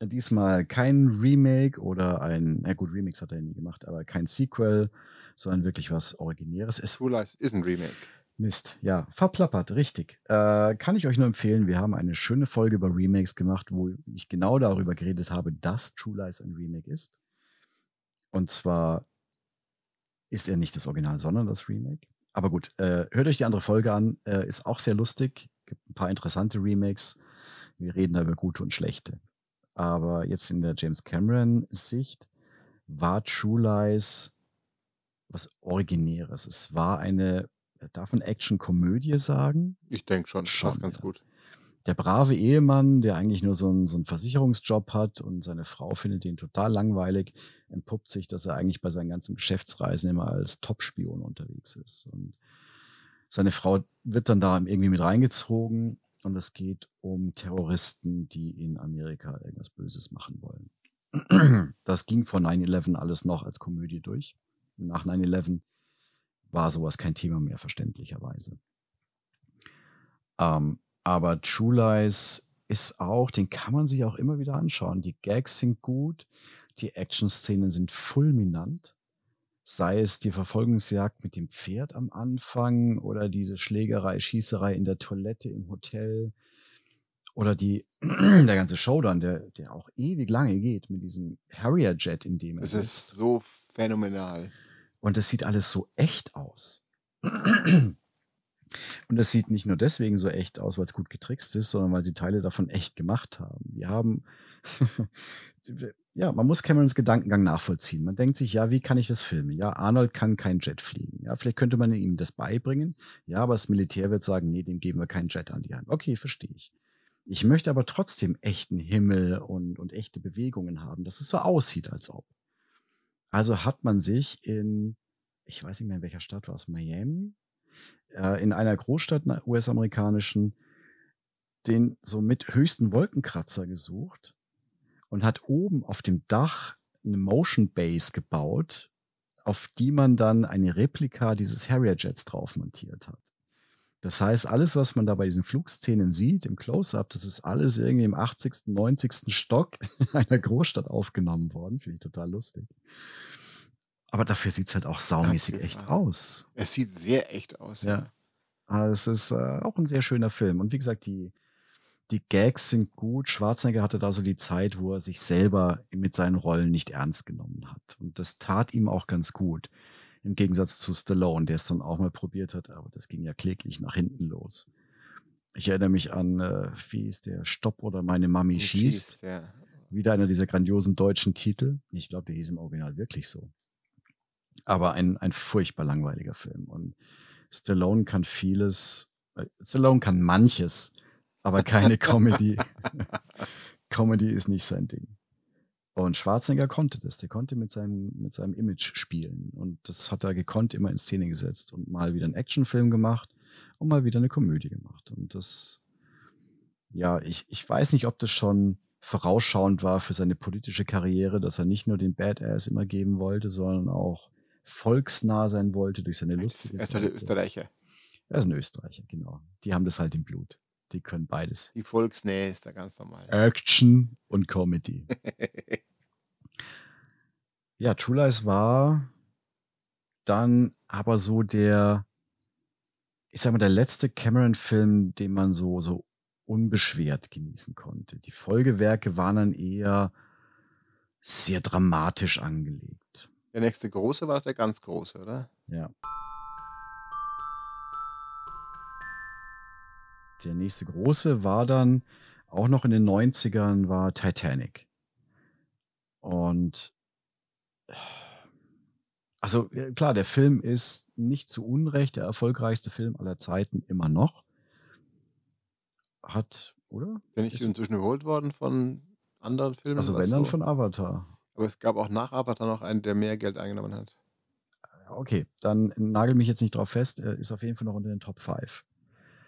Diesmal kein Remake oder ein, na gut, Remix hat er nie gemacht, aber kein Sequel, sondern wirklich was Originäres. Es True Lies ist ein Remake. Mist, ja, verplappert, richtig. Äh, kann ich euch nur empfehlen, wir haben eine schöne Folge über Remakes gemacht, wo ich genau darüber geredet habe, dass True Lies ein Remake ist. Und zwar ist er nicht das Original, sondern das Remake. Aber gut, äh, hört euch die andere Folge an, äh, ist auch sehr lustig, gibt ein paar interessante Remakes. Wir reden da über gute und schlechte. Aber jetzt in der James Cameron-Sicht war True Lies was Originäres. Es war eine, darf man Action-Komödie sagen? Ich denke schon, Schon, passt ganz ja. gut. Der brave Ehemann, der eigentlich nur so einen, so einen Versicherungsjob hat und seine Frau findet ihn total langweilig, entpuppt sich, dass er eigentlich bei seinen ganzen Geschäftsreisen immer als Top-Spion unterwegs ist. Und seine Frau wird dann da irgendwie mit reingezogen und es geht um Terroristen, die in Amerika irgendwas Böses machen wollen. Das ging vor 9-11 alles noch als Komödie durch. Nach 9-11 war sowas kein Thema mehr, verständlicherweise. Ähm, aber True Lies ist auch, den kann man sich auch immer wieder anschauen. Die Gags sind gut, die Action-Szenen sind fulminant. Sei es die Verfolgungsjagd mit dem Pferd am Anfang oder diese Schlägerei, Schießerei in der Toilette im Hotel oder die, der ganze Showdown, der, der auch ewig lange geht mit diesem Harrier-Jet, in dem Es sitzt. ist so phänomenal. Und das sieht alles so echt aus. Und es sieht nicht nur deswegen so echt aus, weil es gut getrickst ist, sondern weil sie Teile davon echt gemacht haben. Wir haben, ja, man muss Camerons Gedankengang nachvollziehen. Man denkt sich, ja, wie kann ich das filmen? Ja, Arnold kann kein Jet fliegen. Ja, vielleicht könnte man ihm das beibringen. Ja, aber das Militär wird sagen, nee, dem geben wir keinen Jet an die Hand. Okay, verstehe ich. Ich möchte aber trotzdem echten Himmel und, und echte Bewegungen haben, dass es so aussieht, als ob. Also hat man sich in, ich weiß nicht mehr in welcher Stadt war es, Miami, äh, in einer Großstadt US-amerikanischen, den so mit höchsten Wolkenkratzer gesucht und hat oben auf dem Dach eine Motion Base gebaut, auf die man dann eine Replika dieses Harrier Jets drauf montiert hat. Das heißt, alles, was man da bei diesen Flugszenen sieht, im Close-Up, das ist alles irgendwie im 80., 90. Stock einer Großstadt aufgenommen worden. Finde ich total lustig. Aber dafür sieht es halt auch saumäßig echt aus. Es sieht sehr echt aus. Ja. Aber es ist äh, auch ein sehr schöner Film. Und wie gesagt, die, die Gags sind gut. Schwarzenegger hatte da so die Zeit, wo er sich selber mit seinen Rollen nicht ernst genommen hat. Und das tat ihm auch ganz gut. Im Gegensatz zu Stallone, der es dann auch mal probiert hat, aber das ging ja kläglich nach hinten los. Ich erinnere mich an, äh, wie ist der Stopp oder meine Mami schießt. schießt ja. Wieder einer dieser grandiosen deutschen Titel. Ich glaube, der hieß im Original wirklich so. Aber ein, ein furchtbar langweiliger Film. Und Stallone kann vieles, äh, Stallone kann manches, aber keine Comedy. Comedy ist nicht sein Ding. Und Schwarzenegger konnte das. Der konnte mit seinem, mit seinem Image spielen. Und das hat er gekonnt immer in Szene gesetzt und mal wieder einen Actionfilm gemacht und mal wieder eine Komödie gemacht. Und das, ja, ich, ich weiß nicht, ob das schon vorausschauend war für seine politische Karriere, dass er nicht nur den Badass immer geben wollte, sondern auch volksnah sein wollte durch seine lustige Er ist halt Österreicher. Er ist ein Österreicher, genau. Die haben das halt im Blut. Die können beides. Die Volksnähe ist da ganz normal. Action und Comedy. ja, True Lies war dann aber so der, ich sag mal, der letzte Cameron-Film, den man so, so unbeschwert genießen konnte. Die Folgewerke waren dann eher sehr dramatisch angelegt. Der nächste große war der ganz große, oder? Ja. Der nächste große war dann auch noch in den 90ern war Titanic. Und also klar, der Film ist nicht zu Unrecht der erfolgreichste Film aller Zeiten immer noch. Hat, oder? Bin ich inzwischen überholt worden von anderen Filmen? Also wenn dann so? von Avatar. Aber es gab auch nach Avatar noch einen, der mehr Geld eingenommen hat. Okay, dann nagel mich jetzt nicht drauf fest. Er ist auf jeden Fall noch unter den Top 5.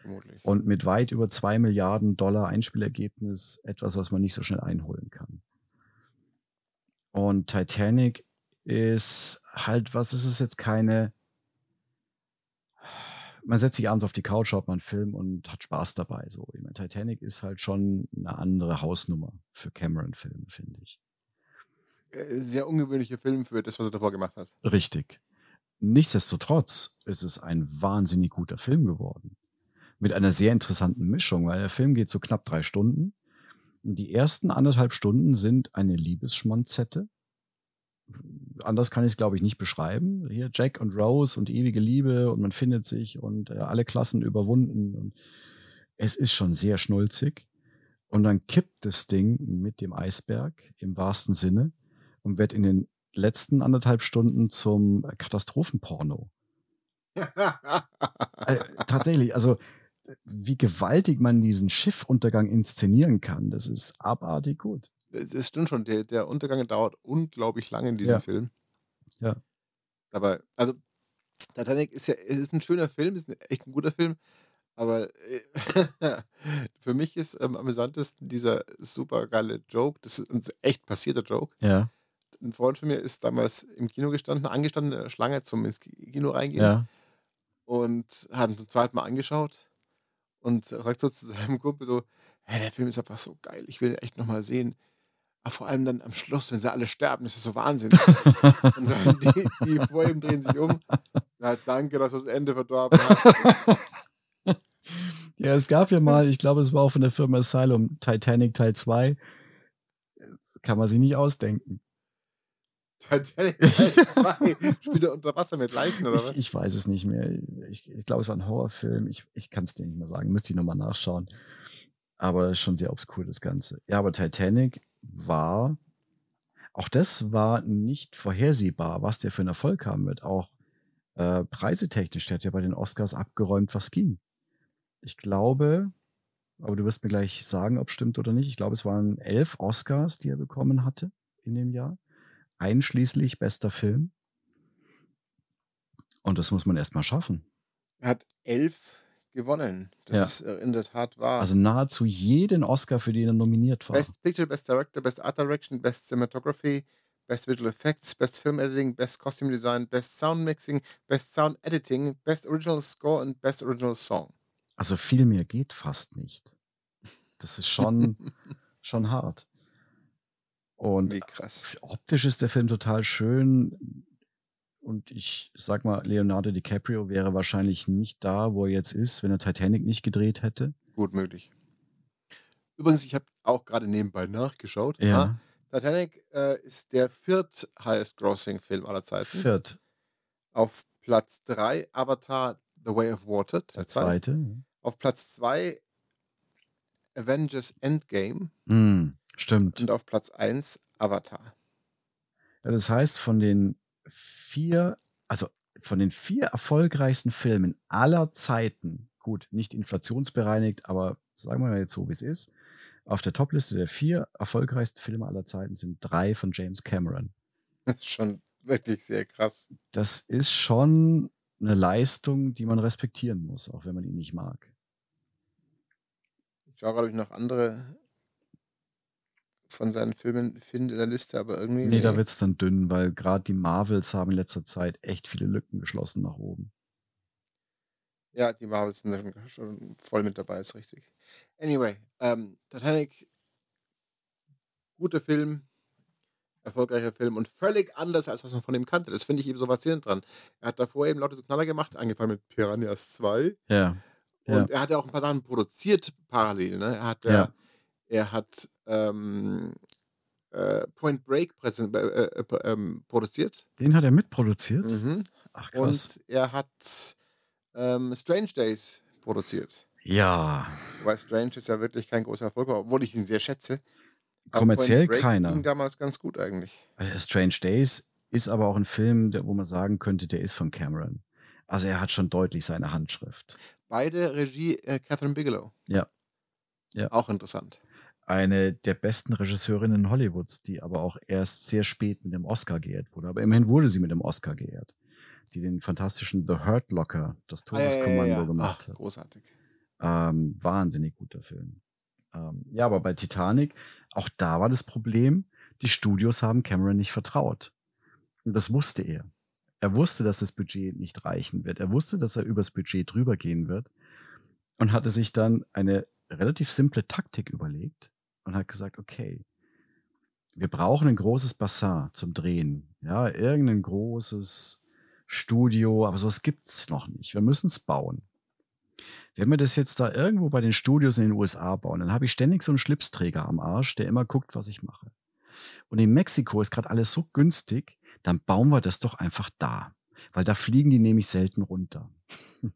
Vermutlich. Und mit weit über 2 Milliarden Dollar Einspielergebnis etwas, was man nicht so schnell einholen kann. Und Titanic ist halt, was ist es jetzt keine. Man setzt sich abends auf die Couch, schaut mal einen Film und hat Spaß dabei. So, ich meine, Titanic ist halt schon eine andere Hausnummer für Cameron-Filme, finde ich. Äh, sehr ungewöhnlicher Film für das, was er davor gemacht hat. Richtig. Nichtsdestotrotz ist es ein wahnsinnig guter Film geworden mit einer sehr interessanten Mischung, weil der Film geht so knapp drei Stunden. Die ersten anderthalb Stunden sind eine Liebesschmonzette. Anders kann ich es, glaube ich, nicht beschreiben. Hier Jack und Rose und ewige Liebe und man findet sich und äh, alle Klassen überwunden. Und es ist schon sehr schnulzig. Und dann kippt das Ding mit dem Eisberg im wahrsten Sinne und wird in den letzten anderthalb Stunden zum Katastrophenporno. äh, tatsächlich, also wie gewaltig man diesen Schiffuntergang inszenieren kann. Das ist abartig gut. Das stimmt schon. Der, der Untergang dauert unglaublich lange in diesem Ja. Film. Ja. Aber, also, Titanic ist ja es ist ein schöner Film, ist 'n echt ein guter Film, aber, äh, für mich ist am amüsantesten dieser supergeile Joke. Das ist 'n echt passierter Joke. Ja. 'N Freund von mir ist damals im Kino gestanden, angestanden in der Schlange zum ins Kino reingehen Ja. und hat ihn zum zweiten Mal angeschaut und sagt so zu seinem Kumpel so: „Hey, der Film ist einfach so geil. Ich will ihn echt noch mal sehen. Aber vor allem dann am Schluss, wenn sie alle sterben, das ist so Wahnsinn.“ Und dann die die vor ihm drehen sich um: „Na, danke, dass du das Ende verdorben hast.“ Ja, es gab ja mal, ich glaube, es war auch von der Firma Asylum, Titanic Teil 2. Das kann man sich nicht ausdenken. Titanic Teil 2. Spielt er unter Wasser mit Leichen oder was? Ich, ich weiß es nicht mehr. Ich, ich glaube, es war ein Horrorfilm. Ich, ich kann es dir nicht mehr sagen. Müsste ich nochmal nachschauen. Aber das ist schon sehr obskur, das Ganze. Ja, aber Titanic war, auch das war nicht vorhersehbar, was der für einen Erfolg haben wird. Auch äh, preisetechnisch, der hat ja bei den Oscars abgeräumt, was ging. Ich glaube, aber du wirst mir gleich sagen, ob stimmt oder nicht. Ich glaube, es waren elf Oscars, die er bekommen hatte in dem Jahr, einschließlich bester Film. Und das muss man erstmal schaffen. Er hat elf gewonnen. Das Ja. ist äh, in der Tat wahr. Also nahezu jeden Oscar, für den er nominiert war. Best Picture, Best Director, Best Art Direction, Best Cinematography, Best Visual Effects, Best Film Editing, Best Costume Design, Best Sound Mixing, Best Sound Editing, Best Original Score und Best Original Song. Also viel mehr geht fast nicht. Das ist schon, schon hart. Und Wie krass. optisch ist der Film total schön. Und ich sag mal, Leonardo DiCaprio wäre wahrscheinlich nicht da, wo er jetzt ist, wenn er Titanic nicht gedreht hätte. Gut möglich. Übrigens, ich habe auch gerade nebenbei nachgeschaut. Ja. Titanic äh, ist der viert highest grossing Film aller Zeiten. Viert, Auf Platz 3 Avatar The Way of Water. der zwei. zweite. Auf Platz 2 Avengers Endgame. Hm, stimmt. Und auf Platz 1 Avatar. Ja, das heißt, von den vier, also von den vier erfolgreichsten Filmen aller Zeiten, gut, nicht inflationsbereinigt, aber sagen wir mal jetzt so, wie es ist, auf der Topliste der vier erfolgreichsten Filme aller Zeiten sind drei von James Cameron. Das ist schon wirklich sehr krass. Das ist schon eine Leistung, die man respektieren muss, auch wenn man ihn nicht mag. Ich schaue gerade, ob ich noch andere von seinen Filmen finde in der Liste, aber irgendwie. Nee, da wird's dann dünn, weil gerade die Marvels haben in letzter Zeit echt viele Lücken geschlossen nach oben. Ja, die Marvels sind da schon, schon voll mit dabei, ist richtig. Anyway, ähm, Titanic, guter Film, erfolgreicher Film und völlig anders, als was man von ihm kannte. Das finde ich eben so faszinierend dran. Er hat davor eben lauter so Knaller gemacht, angefangen mit Piranhas 2. Ja. Ja. Und er hat ja auch ein paar Sachen produziert parallel. Ne? Er hat, Ja. ja. er hat ähm, äh, Point Break äh, äh, ähm, produziert. Den hat er mitproduziert. Mhm. Ach krass. Und er hat ähm, Strange Days produziert. ja, Weil Strange ist ja wirklich kein großer Erfolg, obwohl ich ihn sehr schätze. Aber Kommerziell Break keiner. ging damals ganz gut eigentlich. Äh, Strange Days ist aber auch ein Film, der, wo man sagen könnte, der ist von Cameron. Also er hat schon deutlich seine Handschrift. Beide Regie äh, Catherine Bigelow. Ja. Ja. Auch interessant. Eine der besten Regisseurinnen Hollywoods, die aber auch erst sehr spät mit dem Oscar geehrt wurde. Aber immerhin wurde sie mit dem Oscar geehrt. Die den fantastischen The Hurt Locker, das Ah, ja, ja, ja, Todeskommando ja. gemacht Ach, hat. großartig. Ähm, wahnsinnig guter Film. Ähm, ja, aber bei Titanic, auch da war das Problem, die Studios haben Cameron nicht vertraut. Und das wusste er. Er wusste, dass das Budget nicht reichen wird. Er wusste, dass er übers Budget drüber gehen wird und hatte sich dann eine relativ simple Taktik überlegt und hat gesagt, okay, wir brauchen ein großes Bassin zum Drehen. Ja, irgendein großes Studio, aber sowas gibt's noch nicht. Wir müssen es bauen. Wenn wir das jetzt da irgendwo bei den Studios in den USA bauen, dann habe ich ständig so einen Schlipsträger am Arsch, der immer guckt, was ich mache. Und in Mexiko ist gerade alles so günstig, dann bauen wir das doch einfach da. Weil da fliegen die nämlich selten runter.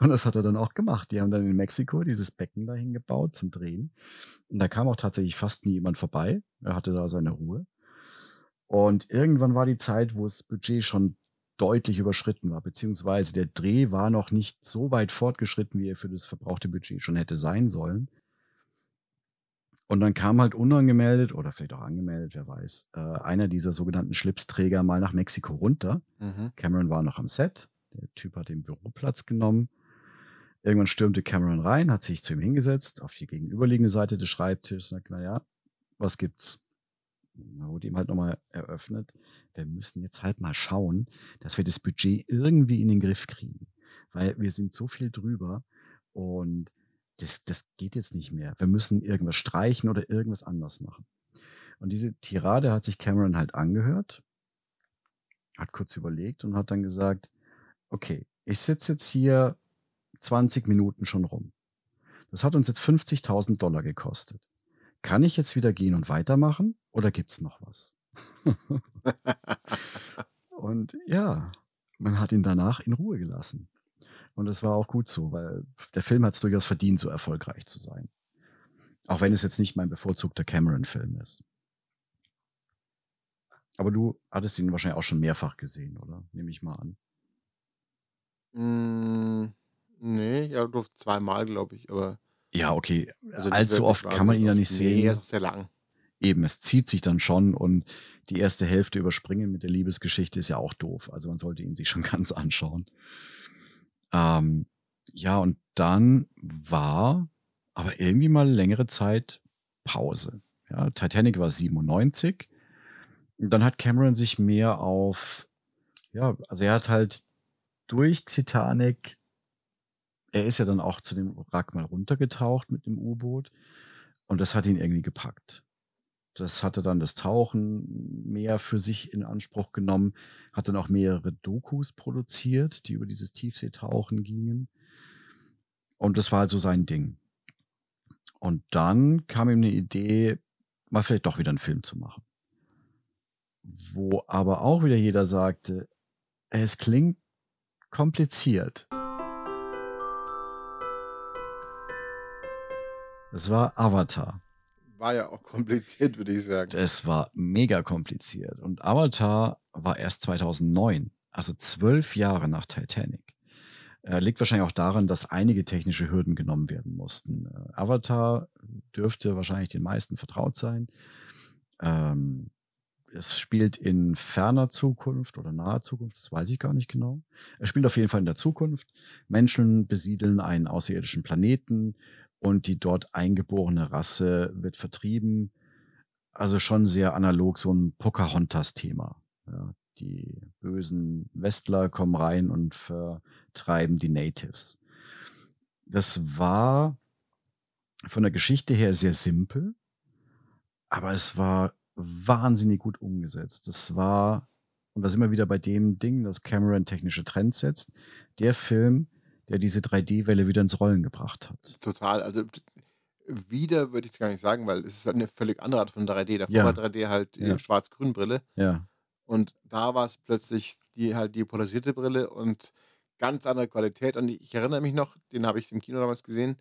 Und das hat er dann auch gemacht. Die haben dann in Mexiko dieses Becken dahin gebaut zum Drehen. Und da kam auch tatsächlich fast nie jemand vorbei. Er hatte da seine Ruhe. Und irgendwann war die Zeit, wo das Budget schon deutlich überschritten war, beziehungsweise der Dreh war noch nicht so weit fortgeschritten, wie er für das verbrauchte Budget schon hätte sein sollen. Und dann kam halt unangemeldet oder vielleicht auch angemeldet, wer weiß, äh, einer dieser sogenannten Schlipsträger mal nach Mexiko runter. Mhm. Cameron war noch am Set. Der Typ hat den Büroplatz genommen. Irgendwann stürmte Cameron rein, hat sich zu ihm hingesetzt, auf die gegenüberliegende Seite des Schreibtisches und sagt, na ja, was gibt's? Da wurde ihm halt nochmal eröffnet, wir müssen jetzt halt mal schauen, dass wir das Budget irgendwie in den Griff kriegen. Weil wir sind so viel drüber und das, das geht jetzt nicht mehr. Wir müssen irgendwas streichen oder irgendwas anders machen. Und diese Tirade hat sich Cameron halt angehört, hat kurz überlegt und hat dann gesagt, okay, ich sitze jetzt hier 20 Minuten schon rum. Das hat uns jetzt 50.000 Dollar gekostet. Kann ich jetzt wieder gehen und weitermachen oder gibt's noch was? und ja, man hat ihn danach in Ruhe gelassen. Und das war auch gut so, weil der Film hat es durchaus verdient, so erfolgreich zu sein. Auch wenn es jetzt nicht mein bevorzugter Cameron-Film ist. Aber du hattest ihn wahrscheinlich auch schon mehrfach gesehen, oder? Nehme ich mal an. Mm, nee, ja, nur zweimal, glaube ich, aber Ja, okay. Also Allzu oft kann man ihn ja nicht oft. Nee, er sehen. ist auch sehr lang. Eben, es zieht sich dann schon und die erste Hälfte überspringen mit der Liebesgeschichte ist ja auch doof. Also man sollte ihn sich schon ganz anschauen. Ähm, ja, und dann war aber irgendwie mal längere Zeit Pause. Ja, Titanic war 97. Und dann hat Cameron sich mehr auf, ja, also er hat halt durch Titanic, er ist ja dann auch zu dem Wrack mal runtergetaucht mit dem U-Boot und das hat ihn irgendwie gepackt. Das hatte dann das Tauchen mehr für sich in Anspruch genommen, hat dann auch mehrere Dokus produziert, die über dieses Tiefseetauchen gingen. Und das war halt so sein Ding. Und dann kam ihm eine Idee, mal vielleicht doch wieder einen Film zu machen. Wo aber auch wieder jeder sagte, es klingt kompliziert. Das war Avatar. War ja auch kompliziert, würde ich sagen. Es war mega kompliziert. Und Avatar war erst 2009, also zwölf Jahre nach Titanic. Äh, liegt wahrscheinlich auch daran, dass einige technische Hürden genommen werden mussten. Äh, Avatar dürfte wahrscheinlich den meisten vertraut sein. Ähm, es spielt in ferner Zukunft oder naher Zukunft, das weiß ich gar nicht genau. Es spielt auf jeden Fall in der Zukunft. Menschen besiedeln einen außerirdischen Planeten und die dort eingeborene Rasse wird vertrieben. Also schon sehr analog so ein Pocahontas-Thema. Ja, die bösen Westler kommen rein und vertreiben die Natives. Das war von der Geschichte her sehr simpel, aber es war wahnsinnig gut umgesetzt. Das war, und da sind wir wieder bei dem Ding, dass Cameron technische Trends setzt, der Film, der diese 3D-Welle wieder ins Rollen gebracht hat. Total. Also wieder würde ich es gar nicht sagen, weil es ist eine völlig andere Art von 3D. Davor Ja. war 3D halt die Ja. Schwarz-Grün-Brille Ja, und da war es plötzlich die halt die polarisierte Brille und ganz andere Qualität. Und ich erinnere mich noch, den habe ich im Kino damals gesehen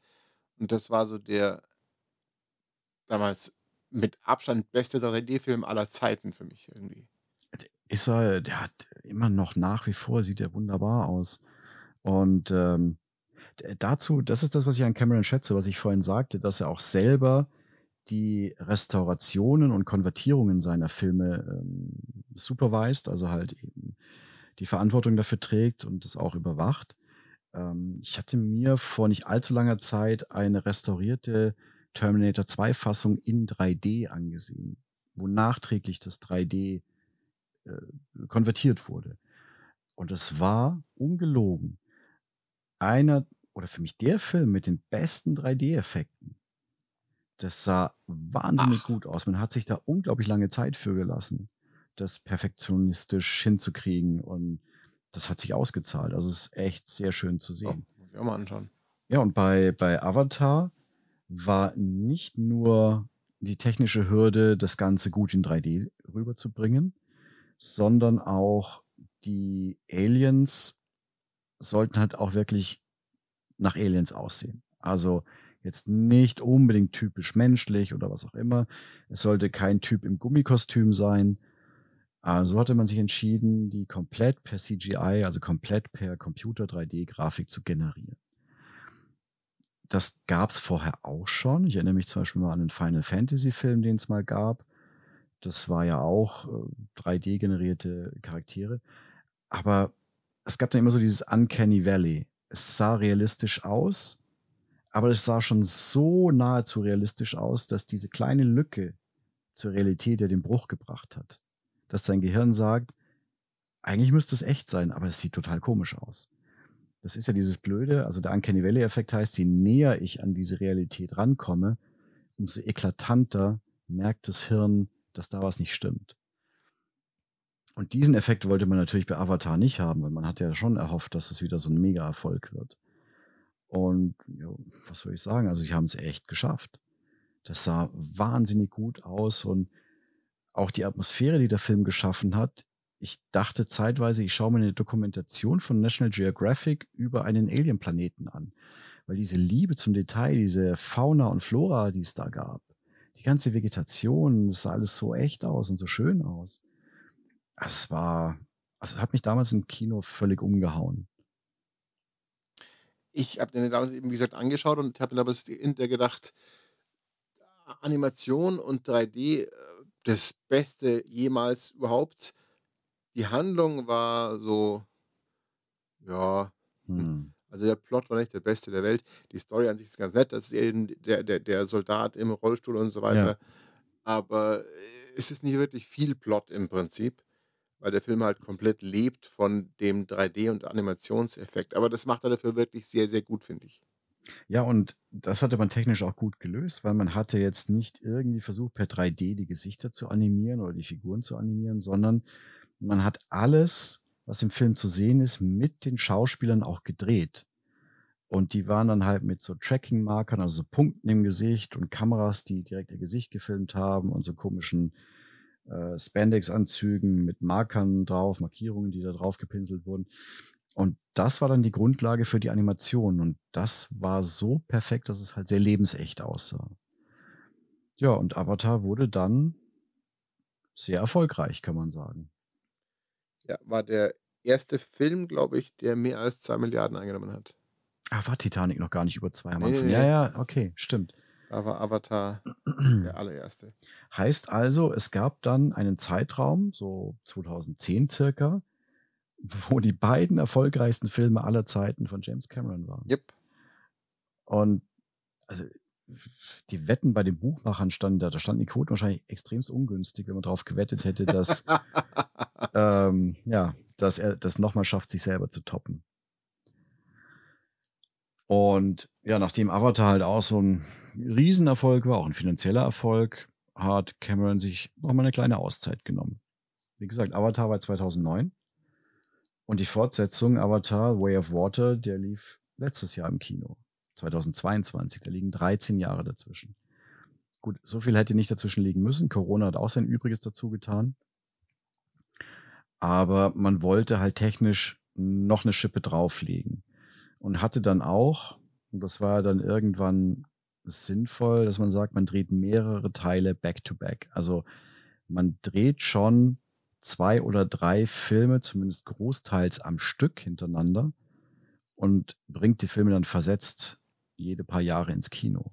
und das war so der damals mit Abstand beste 3D-Film aller Zeiten für mich irgendwie. ist er, der hat immer noch nach wie vor, sieht er wunderbar aus. Und ähm, dazu, das ist das, was ich an Cameron schätze, was ich vorhin sagte, dass er auch selber die Restaurationen und Konvertierungen seiner Filme ähm, supervised, also halt eben die Verantwortung dafür trägt und das auch überwacht. Ähm, ich hatte mir vor nicht allzu langer Zeit eine restaurierte Terminator 2 Fassung in 3D angesehen, wo nachträglich das 3D äh, konvertiert wurde. Und es war ungelogen einer oder für mich der Film mit den besten 3D-Effekten. Das sah wahnsinnig Ach. gut aus. Man hat sich da unglaublich lange Zeit für gelassen, das perfektionistisch hinzukriegen und das hat sich ausgezahlt. Also es ist echt sehr schön zu sehen. muss ich auch mal anschauen. Ja, und bei, bei Avatar war nicht nur die technische Hürde, das Ganze gut in 3D rüberzubringen, sondern auch die Aliens sollten halt auch wirklich nach Aliens aussehen. Also jetzt nicht unbedingt typisch menschlich oder was auch immer. Es sollte kein Typ im Gummikostüm sein. Also hatte man sich entschieden, die komplett per CGI, also komplett per Computer 3D-Grafik zu generieren. Das gab es vorher auch schon. Ich erinnere mich zum Beispiel mal an den Final Fantasy-Film, den es mal gab. Das war ja auch äh, 3D-generierte Charaktere. Aber es gab dann immer so dieses Uncanny Valley. Es sah realistisch aus, aber es sah schon so nahezu realistisch aus, dass diese kleine Lücke zur Realität ja den Bruch gebracht hat. Dass sein Gehirn sagt, eigentlich müsste es echt sein, aber es sieht total komisch aus. Das ist ja dieses Blöde, also der Uncanny Valley-Effekt heißt, je näher ich an diese Realität rankomme, umso eklatanter merkt das Hirn, dass da was nicht stimmt. Und diesen Effekt wollte man natürlich bei Avatar nicht haben, weil man hat ja schon erhofft, dass es wieder so ein Mega-Erfolg wird. Und ja, was soll ich sagen? Also, sie haben es echt geschafft. Das sah wahnsinnig gut aus und auch die Atmosphäre, die der Film geschaffen hat. Ich dachte zeitweise, ich schaue mir eine Dokumentation von National Geographic über einen Alien-Planeten an. Weil diese Liebe zum Detail, diese Fauna und Flora, die es da gab, die ganze Vegetation, das sah alles so echt aus und so schön aus. Es war, also es hat mich damals im Kino völlig umgehauen. Ich habe den damals eben, wie gesagt, angeschaut und habe mir damals gedacht, Animation und 3D, äh, das Beste jemals überhaupt. Die Handlung war so, ja, Hm. also der Plot war nicht der beste der Welt. Die Story an sich ist ganz nett, das ist eben der, der, der Soldat im Rollstuhl und so Ja. weiter. Aber äh, es ist nicht wirklich viel Plot im Prinzip, weil der Film halt komplett lebt von dem 3D- und Animationseffekt. Aber das macht er dafür wirklich sehr, sehr gut, finde ich. Ja, und das hatte man technisch auch gut gelöst, weil man hatte jetzt nicht irgendwie versucht, per 3D die Gesichter zu animieren oder die Figuren zu animieren, sondern man hat alles, was im Film zu sehen ist, mit den Schauspielern auch gedreht. Und die waren dann halt mit so Tracking-Markern, also so Punkten im Gesicht und Kameras, die direkt ihr Gesicht gefilmt haben und so komischen äh, Spandex-Anzügen mit Markern drauf, Markierungen, die da drauf gepinselt wurden. Und das war dann die Grundlage für die Animation. Und das war so perfekt, dass es halt sehr lebensecht aussah. Ja, und Avatar wurde dann sehr erfolgreich, kann man sagen. Ja, war der erste Film, glaube ich, der mehr als 2 Milliarden eingenommen hat. Ah, war Titanic noch gar nicht über zwei am Nee, nee, Anfang? nee. Ja, ja, okay, stimmt. Da war Avatar der allererste. Heißt also, es gab dann einen Zeitraum, so 2010 circa, wo die beiden erfolgreichsten Filme aller Zeiten von James Cameron waren. Yep. Und also die Wetten bei den Buchmachern standen da, da standen die Quoten wahrscheinlich extremst ungünstig, wenn man darauf gewettet hätte, dass, ähm, ja, dass er das nochmal schafft, sich selber zu toppen. Und ja, nachdem Avatar halt auch so ein Riesenerfolg war, auch ein finanzieller Erfolg, hat Cameron sich nochmal eine kleine Auszeit genommen. Wie gesagt, Avatar war 2009 und die Fortsetzung Avatar Way of Water, der lief letztes Jahr im Kino, 2022. Da liegen 13 Jahre dazwischen. Gut, so viel hätte nicht dazwischen liegen müssen. Corona hat auch sein Übriges dazu getan. Aber man wollte halt technisch noch eine Schippe drauflegen und hatte dann auch, und das war dann irgendwann sinnvoll, dass man sagt, man dreht mehrere Teile back-to-back. Also man dreht schon zwei oder drei Filme, zumindest großteils am Stück hintereinander und bringt die Filme dann versetzt jede paar Jahre ins Kino.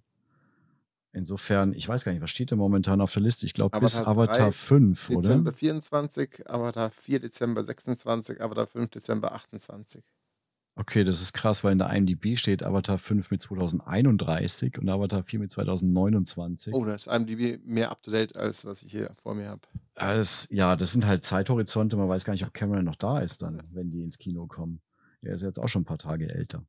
Insofern, ich weiß gar nicht, was steht da momentan auf der Liste? Ich glaube, bis Avatar Avatar 3, 5, oder? Dezember 24, Avatar 4 Dezember 26, Avatar 5 Dezember 28. Okay, das ist krass, weil in der IMDb steht Avatar 5 mit 2031 und Avatar 4 mit 2029. Oh, da ist IMDb mehr up-to-date, als was ich hier vor mir habe. Das, ja, das sind halt Zeithorizonte. Man weiß gar nicht, ob Cameron noch da ist dann, wenn die ins Kino kommen. Er ist jetzt auch schon ein paar Tage älter.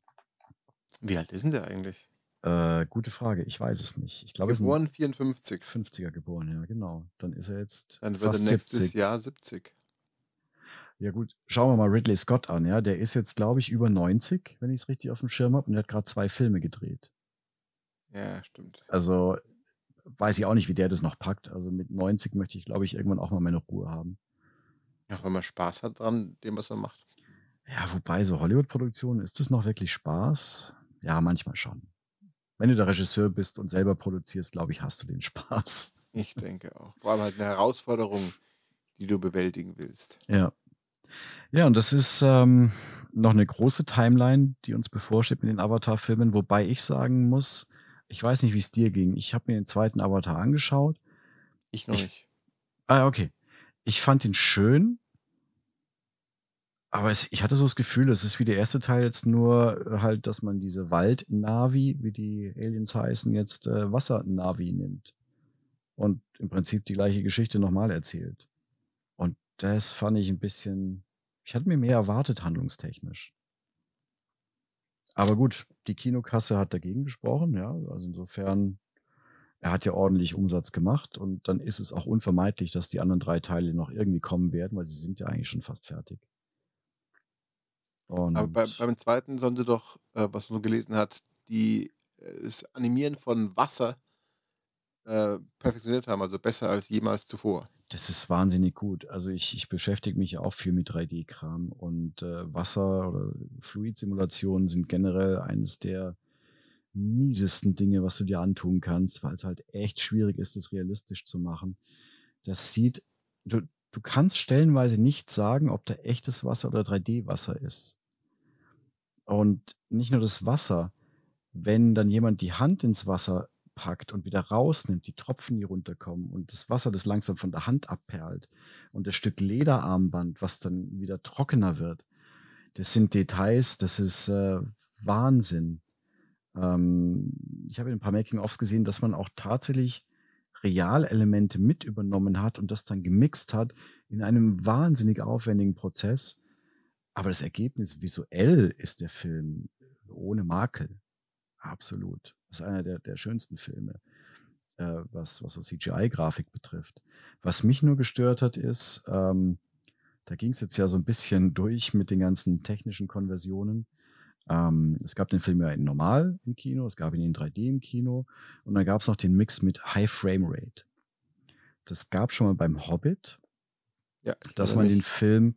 Wie alt ist denn der eigentlich? Äh, gute Frage. Ich weiß es nicht. Ich glaube, er Geboren 54. 50er geboren, ja, genau. Dann ist er jetzt Dann wird er nächstes 70. Jahr 70. Ja gut, schauen wir mal Ridley Scott an, ja. Der ist jetzt, glaube ich, über 90, wenn ich es richtig auf dem Schirm habe. Und er hat gerade zwei Filme gedreht. Ja, stimmt. Also weiß ich auch nicht, wie der das noch packt. Also mit 90 möchte ich, glaube ich, irgendwann auch mal meine Ruhe haben. Ja, wenn man Spaß hat dran, dem, was er macht. Ja, wobei, so Hollywood-Produktionen, ist das noch wirklich Spaß? Ja, manchmal schon. Wenn du der Regisseur bist und selber produzierst, glaube ich, hast du den Spaß. Ich denke auch. Vor allem halt eine Herausforderung, die du bewältigen willst. Ja. Ja, und das ist ähm, noch eine große Timeline, die uns bevorsteht mit den Avatar-Filmen, wobei ich sagen muss, ich weiß nicht, wie es dir ging. Ich habe mir den zweiten Avatar angeschaut. Ich noch Ich- nicht. Ah, okay. Ich fand ihn schön, aber es, ich hatte so das Gefühl, es ist wie der erste Teil jetzt nur äh, halt, dass man diese Wald-Navi, wie die Aliens heißen, jetzt äh, Wasser-Navi nimmt und im Prinzip die gleiche Geschichte nochmal erzählt. Und das fand ich ein bisschen, ich hatte mir mehr erwartet, handlungstechnisch. Aber gut, die Kinokasse hat dagegen gesprochen, ja. Also insofern, er hat ja ordentlich Umsatz gemacht und dann ist es auch unvermeidlich, dass die anderen drei Teile noch irgendwie kommen werden, weil sie sind ja eigentlich schon fast fertig. Und Aber bei, beim zweiten sollen sie doch, äh, was man so gelesen hat, die, äh, das Animieren von Wasser äh, perfektioniert haben, also besser als jemals zuvor. das ist wahnsinnig gut. Also ich, ich beschäftige mich ja auch viel mit 3D-Kram und äh, Wasser- oder Fluidsimulationen sind generell eines der miesesten Dinge, was du dir antun kannst, weil es halt echt schwierig ist, das realistisch zu machen. Das sieht, du, du kannst stellenweise nicht sagen, ob da echtes Wasser oder 3D-Wasser ist. Und nicht nur das Wasser, wenn dann jemand die Hand ins Wasser packt und wieder rausnimmt, die Tropfen, die runterkommen und das Wasser, das langsam von der Hand abperlt und das Stück Lederarmband, was dann wieder trockener wird, das sind Details, das ist äh, Wahnsinn. Ähm, ich habe in ein paar Making-ofs gesehen, dass man auch tatsächlich Realelemente mit übernommen hat und das dann gemixt hat in einem wahnsinnig aufwendigen Prozess. Aber das Ergebnis visuell ist der Film ohne Makel. Absolut. Das ist einer der, der schönsten Filme, äh, was, was so CGI-Grafik betrifft. Was mich nur gestört hat, ist, ähm, da ging es jetzt ja so ein bisschen durch mit den ganzen technischen Konversionen. Ähm, es gab den Film ja in normal im Kino, es gab ihn in 3D im Kino und dann gab es noch den Mix mit High Frame Rate. Das gab schon mal beim Hobbit, Ja, dass man den Film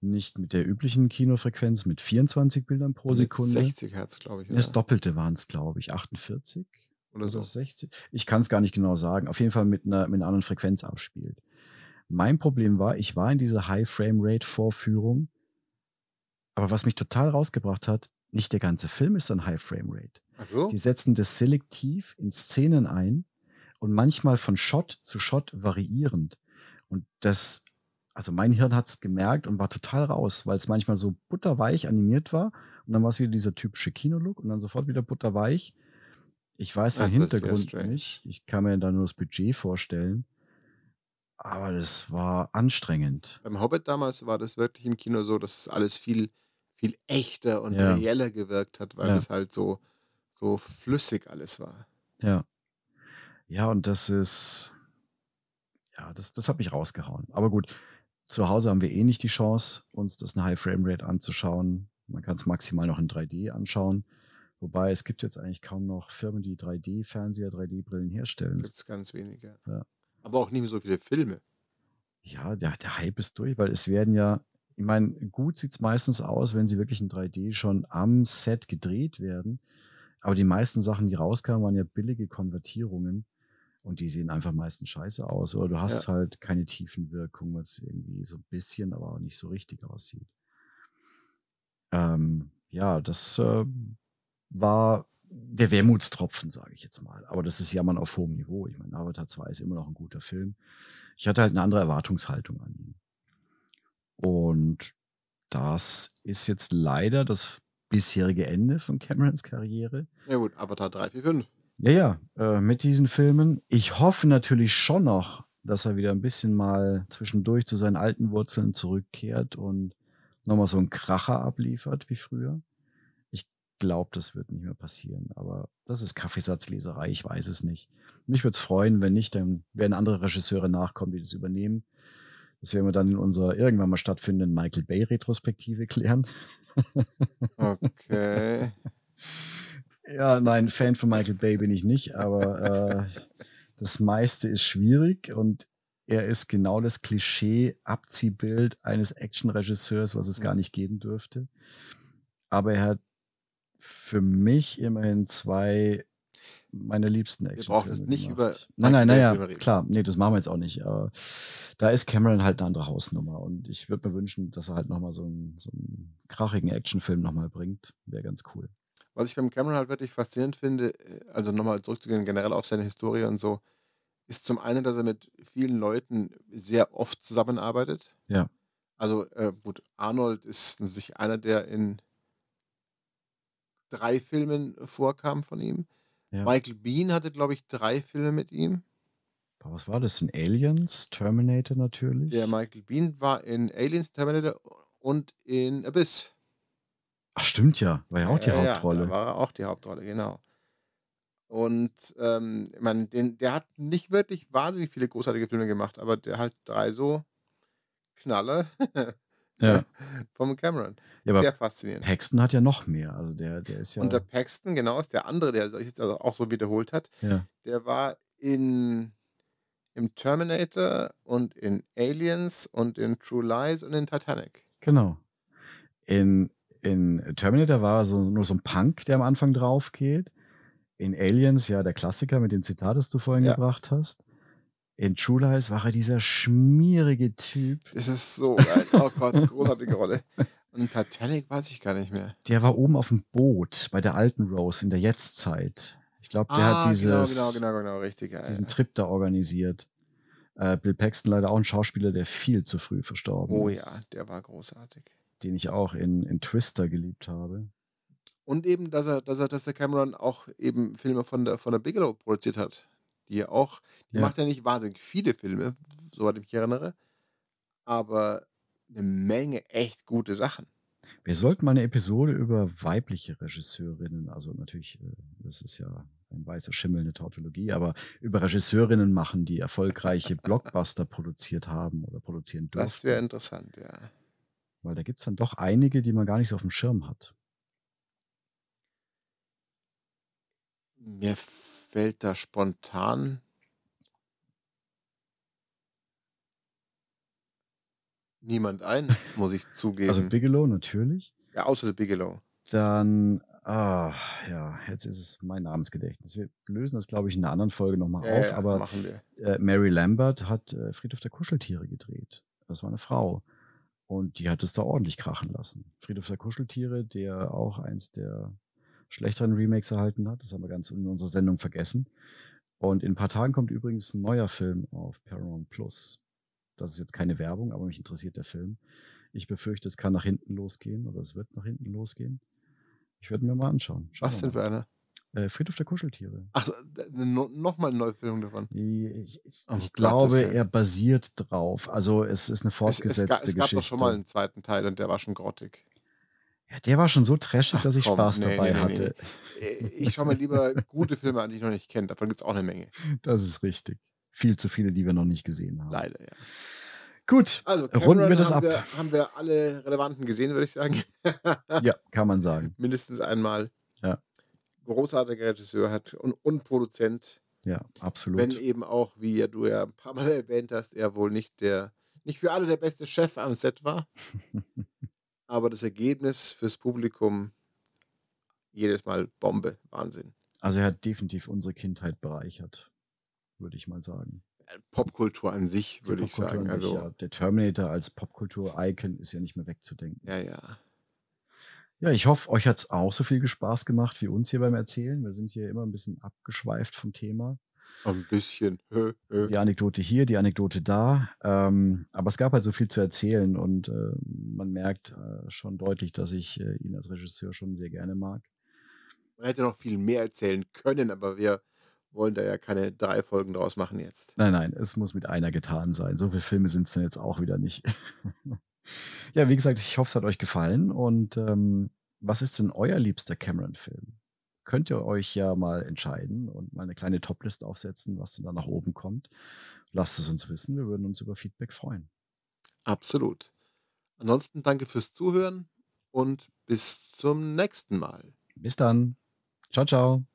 nicht mit der üblichen Kinofrequenz mit 24 Bildern pro Sekunde. 60 Hertz, glaube ich. Das Oder? Doppelte waren es, glaube ich, 48 oder oder so. 60. Ich kann es gar nicht genau sagen. Auf jeden Fall mit einer, mit einer anderen Frequenz abspielt. Mein Problem war, ich war in dieser High Frame Rate Vorführung, aber was mich total rausgebracht hat, nicht der ganze Film ist dann High Frame Rate. So? Die setzen das selektiv in Szenen ein und manchmal von Shot zu Shot variierend. Und das, also mein Hirn hat es gemerkt und war total raus, weil es manchmal so butterweich animiert war und dann war es wieder dieser typische Kinolook und dann sofort wieder butterweich. Ich weiß den Hintergrund nicht. Ich kann mir da nur das Budget vorstellen. Aber das war anstrengend. Beim Hobbit damals war das wirklich im Kino so, dass es alles viel, viel echter und Ja. reeller gewirkt hat, weil Ja. es halt so, so flüssig alles war. Ja. Ja, und das ist, ja, das, das hat mich rausgehauen. Aber gut, zu Hause haben wir eh nicht die Chance, uns das eine High Frame Rate anzuschauen. Man kann es maximal noch in 3D anschauen. Wobei es gibt jetzt eigentlich kaum noch Firmen, die 3D-Fernseher, 3D-Brillen herstellen. Gibt es ganz wenige. Ja. Aber auch nicht mehr so viele Filme. Ja, der, der Hype ist durch, weil es werden ja, ich meine, gut sieht es meistens aus, wenn sie wirklich in 3D schon am Set gedreht werden. Aber die meisten Sachen, die rauskamen, waren ja billige Konvertierungen. Und die sehen einfach meistens scheiße aus. Oder du hast halt keine Tiefenwirkung, was irgendwie so ein bisschen, aber auch nicht so richtig aussieht. Ähm, ja, das äh, war der Wermutstropfen, sage ich jetzt mal. Aber das ist Jammern auf hohem Niveau. Ich meine, Avatar 2 ist immer noch ein guter Film. Ich hatte halt eine andere Erwartungshaltung an ihn. Und das ist jetzt leider das bisherige Ende von Camerons Karriere. Ja gut, Avatar 3, 4, 5. Ja, ja, äh, mit diesen Filmen. Ich hoffe natürlich schon noch, dass er wieder ein bisschen mal zwischendurch zu seinen alten Wurzeln zurückkehrt und nochmal so einen Kracher abliefert wie früher. Ich glaube, das wird nicht mehr passieren, aber das ist Kaffeesatzleserei, ich weiß es nicht. Mich würde es freuen, wenn nicht, dann werden andere Regisseure nachkommen, die das übernehmen. Das werden wir dann in unserer irgendwann mal stattfindenden Michael Bay Retrospektive klären. Okay. Ja, nein, Fan von Michael Bay bin ich nicht, aber äh, das meiste ist schwierig und er ist genau das Klischee-Abziehbild eines Action-Regisseurs, was es gar nicht geben dürfte. Aber er hat für mich immerhin zwei meiner liebsten Wir Actionfilme brauchen jetzt nicht gemacht. über Nein, nein, naja, klar, nee, das machen wir jetzt auch nicht. Aber da ist Cameron halt eine andere Hausnummer und ich würde mir wünschen, dass er halt nochmal so einen, so einen krachigen Actionfilm nochmal bringt. Wäre ganz cool. Was ich beim Cameron halt wirklich faszinierend finde, äh, also nochmal zurückzugehen generell auf seine Historie und so, ist zum einen, dass er mit vielen Leuten sehr oft zusammenarbeitet. Ja. Also äh, gut, Arnold ist natürlich einer, der in drei Filmen vorkam von ihm. Ja. Michael Bean hatte, glaube ich, drei Filme mit ihm. Was war das? In Aliens? Terminator natürlich? Der Michael Bean war in Aliens, Terminator und in Abyss. Ach, stimmt ja. War ja auch die Ja, ja, Hauptrolle. da war er auch die Hauptrolle, genau. Und ähm, ich meine, den, der hat nicht wirklich wahnsinnig viele großartige Filme gemacht, aber der hat drei so Knaller ja. vom Cameron. ja, Sehr faszinierend. Paxton hat ja noch mehr. Also der, der ist ja. Und der Paxton, genau, ist der andere, der sich jetzt also auch so wiederholt hat. ja. Der war in im Terminator und in Aliens und in True Lies und in Titanic. Genau. In, in Terminator war so, nur so ein Punk, der am Anfang drauf geht. In Aliens, ja, der Klassiker mit dem Zitat, das du vorhin Ja. gebracht hast. In True Lies war er dieser schmierige Typ. Das ist so geil. Oh Gott, großartige Rolle. Und Titanic weiß ich gar nicht mehr. Der war oben auf dem Boot bei der alten Rose in der Jetztzeit. Ich glaube, der Ah, hat genau, dieses, genau, genau, genau, richtig. Ja, diesen ja. Trip da organisiert. Äh, Bill Paxton leider auch ein Schauspieler, der viel zu früh verstorben Oh ist. ja, der war großartig. Den ich auch in, in Twister geliebt habe. Und eben, dass er, dass er, dass der Cameron auch eben Filme von der, von der Bigelow produziert hat. Die ja auch, die Ja. macht ja nicht wahnsinnig viele Filme, soweit ich mich erinnere, aber eine Menge echt gute Sachen. Wir sollten mal eine Episode über weibliche Regisseurinnen, also natürlich, äh, das ist ja ein weißer Schimmel, eine Tautologie, aber über Regisseurinnen machen, die erfolgreiche Blockbuster produziert haben oder produzieren durften. Das wäre interessant, ja. Weil da gibt es dann doch einige, die man gar nicht so auf dem Schirm hat. Mir fällt da spontan niemand ein, muss ich zugeben. Also Bigelow natürlich. ja, außer Bigelow. Dann, ah, ja, jetzt ist es mein Namensgedächtnis. Wir lösen das, glaube ich, in einer anderen Folge nochmal Ja, auf, ja, aber machen wir. äh, Mary Lambert hat äh, Friedhof der Kuscheltiere gedreht. Das war eine Frau. Und die hat es da ordentlich krachen lassen. Friedhof der Kuscheltiere, der auch eins der schlechteren Remakes erhalten hat. Das haben wir ganz in unserer Sendung vergessen. Und in ein paar Tagen kommt übrigens ein neuer Film auf Paramount Plus. Das ist jetzt keine Werbung, aber mich interessiert der Film. Ich befürchte, es kann nach hinten losgehen oder es wird nach hinten losgehen. Ich werde mir mal anschauen. Schauen Was denn für einer? mal. Äh, Friedhof der Kuscheltiere. Ach, no, nochmal eine Neuverfilmung davon. Ich, ich, Um ich glaube, er basiert drauf. Also es ist eine Es, es, fortgesetzte ga, es gab Geschichte. doch schon mal einen zweiten Teil und der war schon grottig. Ja, der war schon so trashig, Ach dass ich komm, Spaß nee, dabei nee, nee, hatte. Ich schaue mir lieber gute Filme an, die ich noch nicht kenne. Davon gibt es auch eine Menge. Das ist richtig. Viel zu viele, die wir noch nicht gesehen haben. Leider, ja. Gut, Also, runden wir das haben ab. Wir, haben wir alle relevanten gesehen, würde ich sagen. Ja, kann man sagen. Mindestens einmal. Ja. Großartiger Regisseur hat und, und Produzent. Ja, absolut. Wenn eben auch, wie ja du ja ein paar Mal erwähnt hast, er wohl nicht der, nicht für alle der beste Chef am Set war. aber das Ergebnis fürs Publikum jedes Mal Bombe. Wahnsinn. Also er hat definitiv unsere Kindheit bereichert, würde ich mal sagen. Popkultur an sich, würde ich sagen. sich, Also, ja. Der Terminator als Popkultur-Icon ist ja nicht mehr wegzudenken. ja, ja. Ja, ich hoffe, euch hat es auch so viel Spaß gemacht wie uns hier beim Erzählen. Wir sind hier immer ein bisschen abgeschweift vom Thema. Ein bisschen. Hö, hö. Die Anekdote hier, die Anekdote da. Ähm, aber es gab halt so viel zu erzählen und äh, man merkt äh, schon deutlich, dass ich äh, ihn als Regisseur schon sehr gerne mag. Man hätte noch viel mehr erzählen können, aber wir wollen da ja keine drei Folgen draus machen jetzt. Nein, nein, es muss mit einer getan sein. So viele Filme sind es dann jetzt auch wieder nicht. ja, wie gesagt, ich hoffe, es hat euch gefallen. Und ähm, was ist denn euer liebster Cameron-Film? Könnt ihr euch ja mal entscheiden und mal eine kleine Topliste aufsetzen, was denn da nach oben kommt. Lasst es uns wissen. Wir würden uns über Feedback freuen. Absolut. Ansonsten danke fürs Zuhören und bis zum nächsten Mal. Bis dann. Ciao, ciao.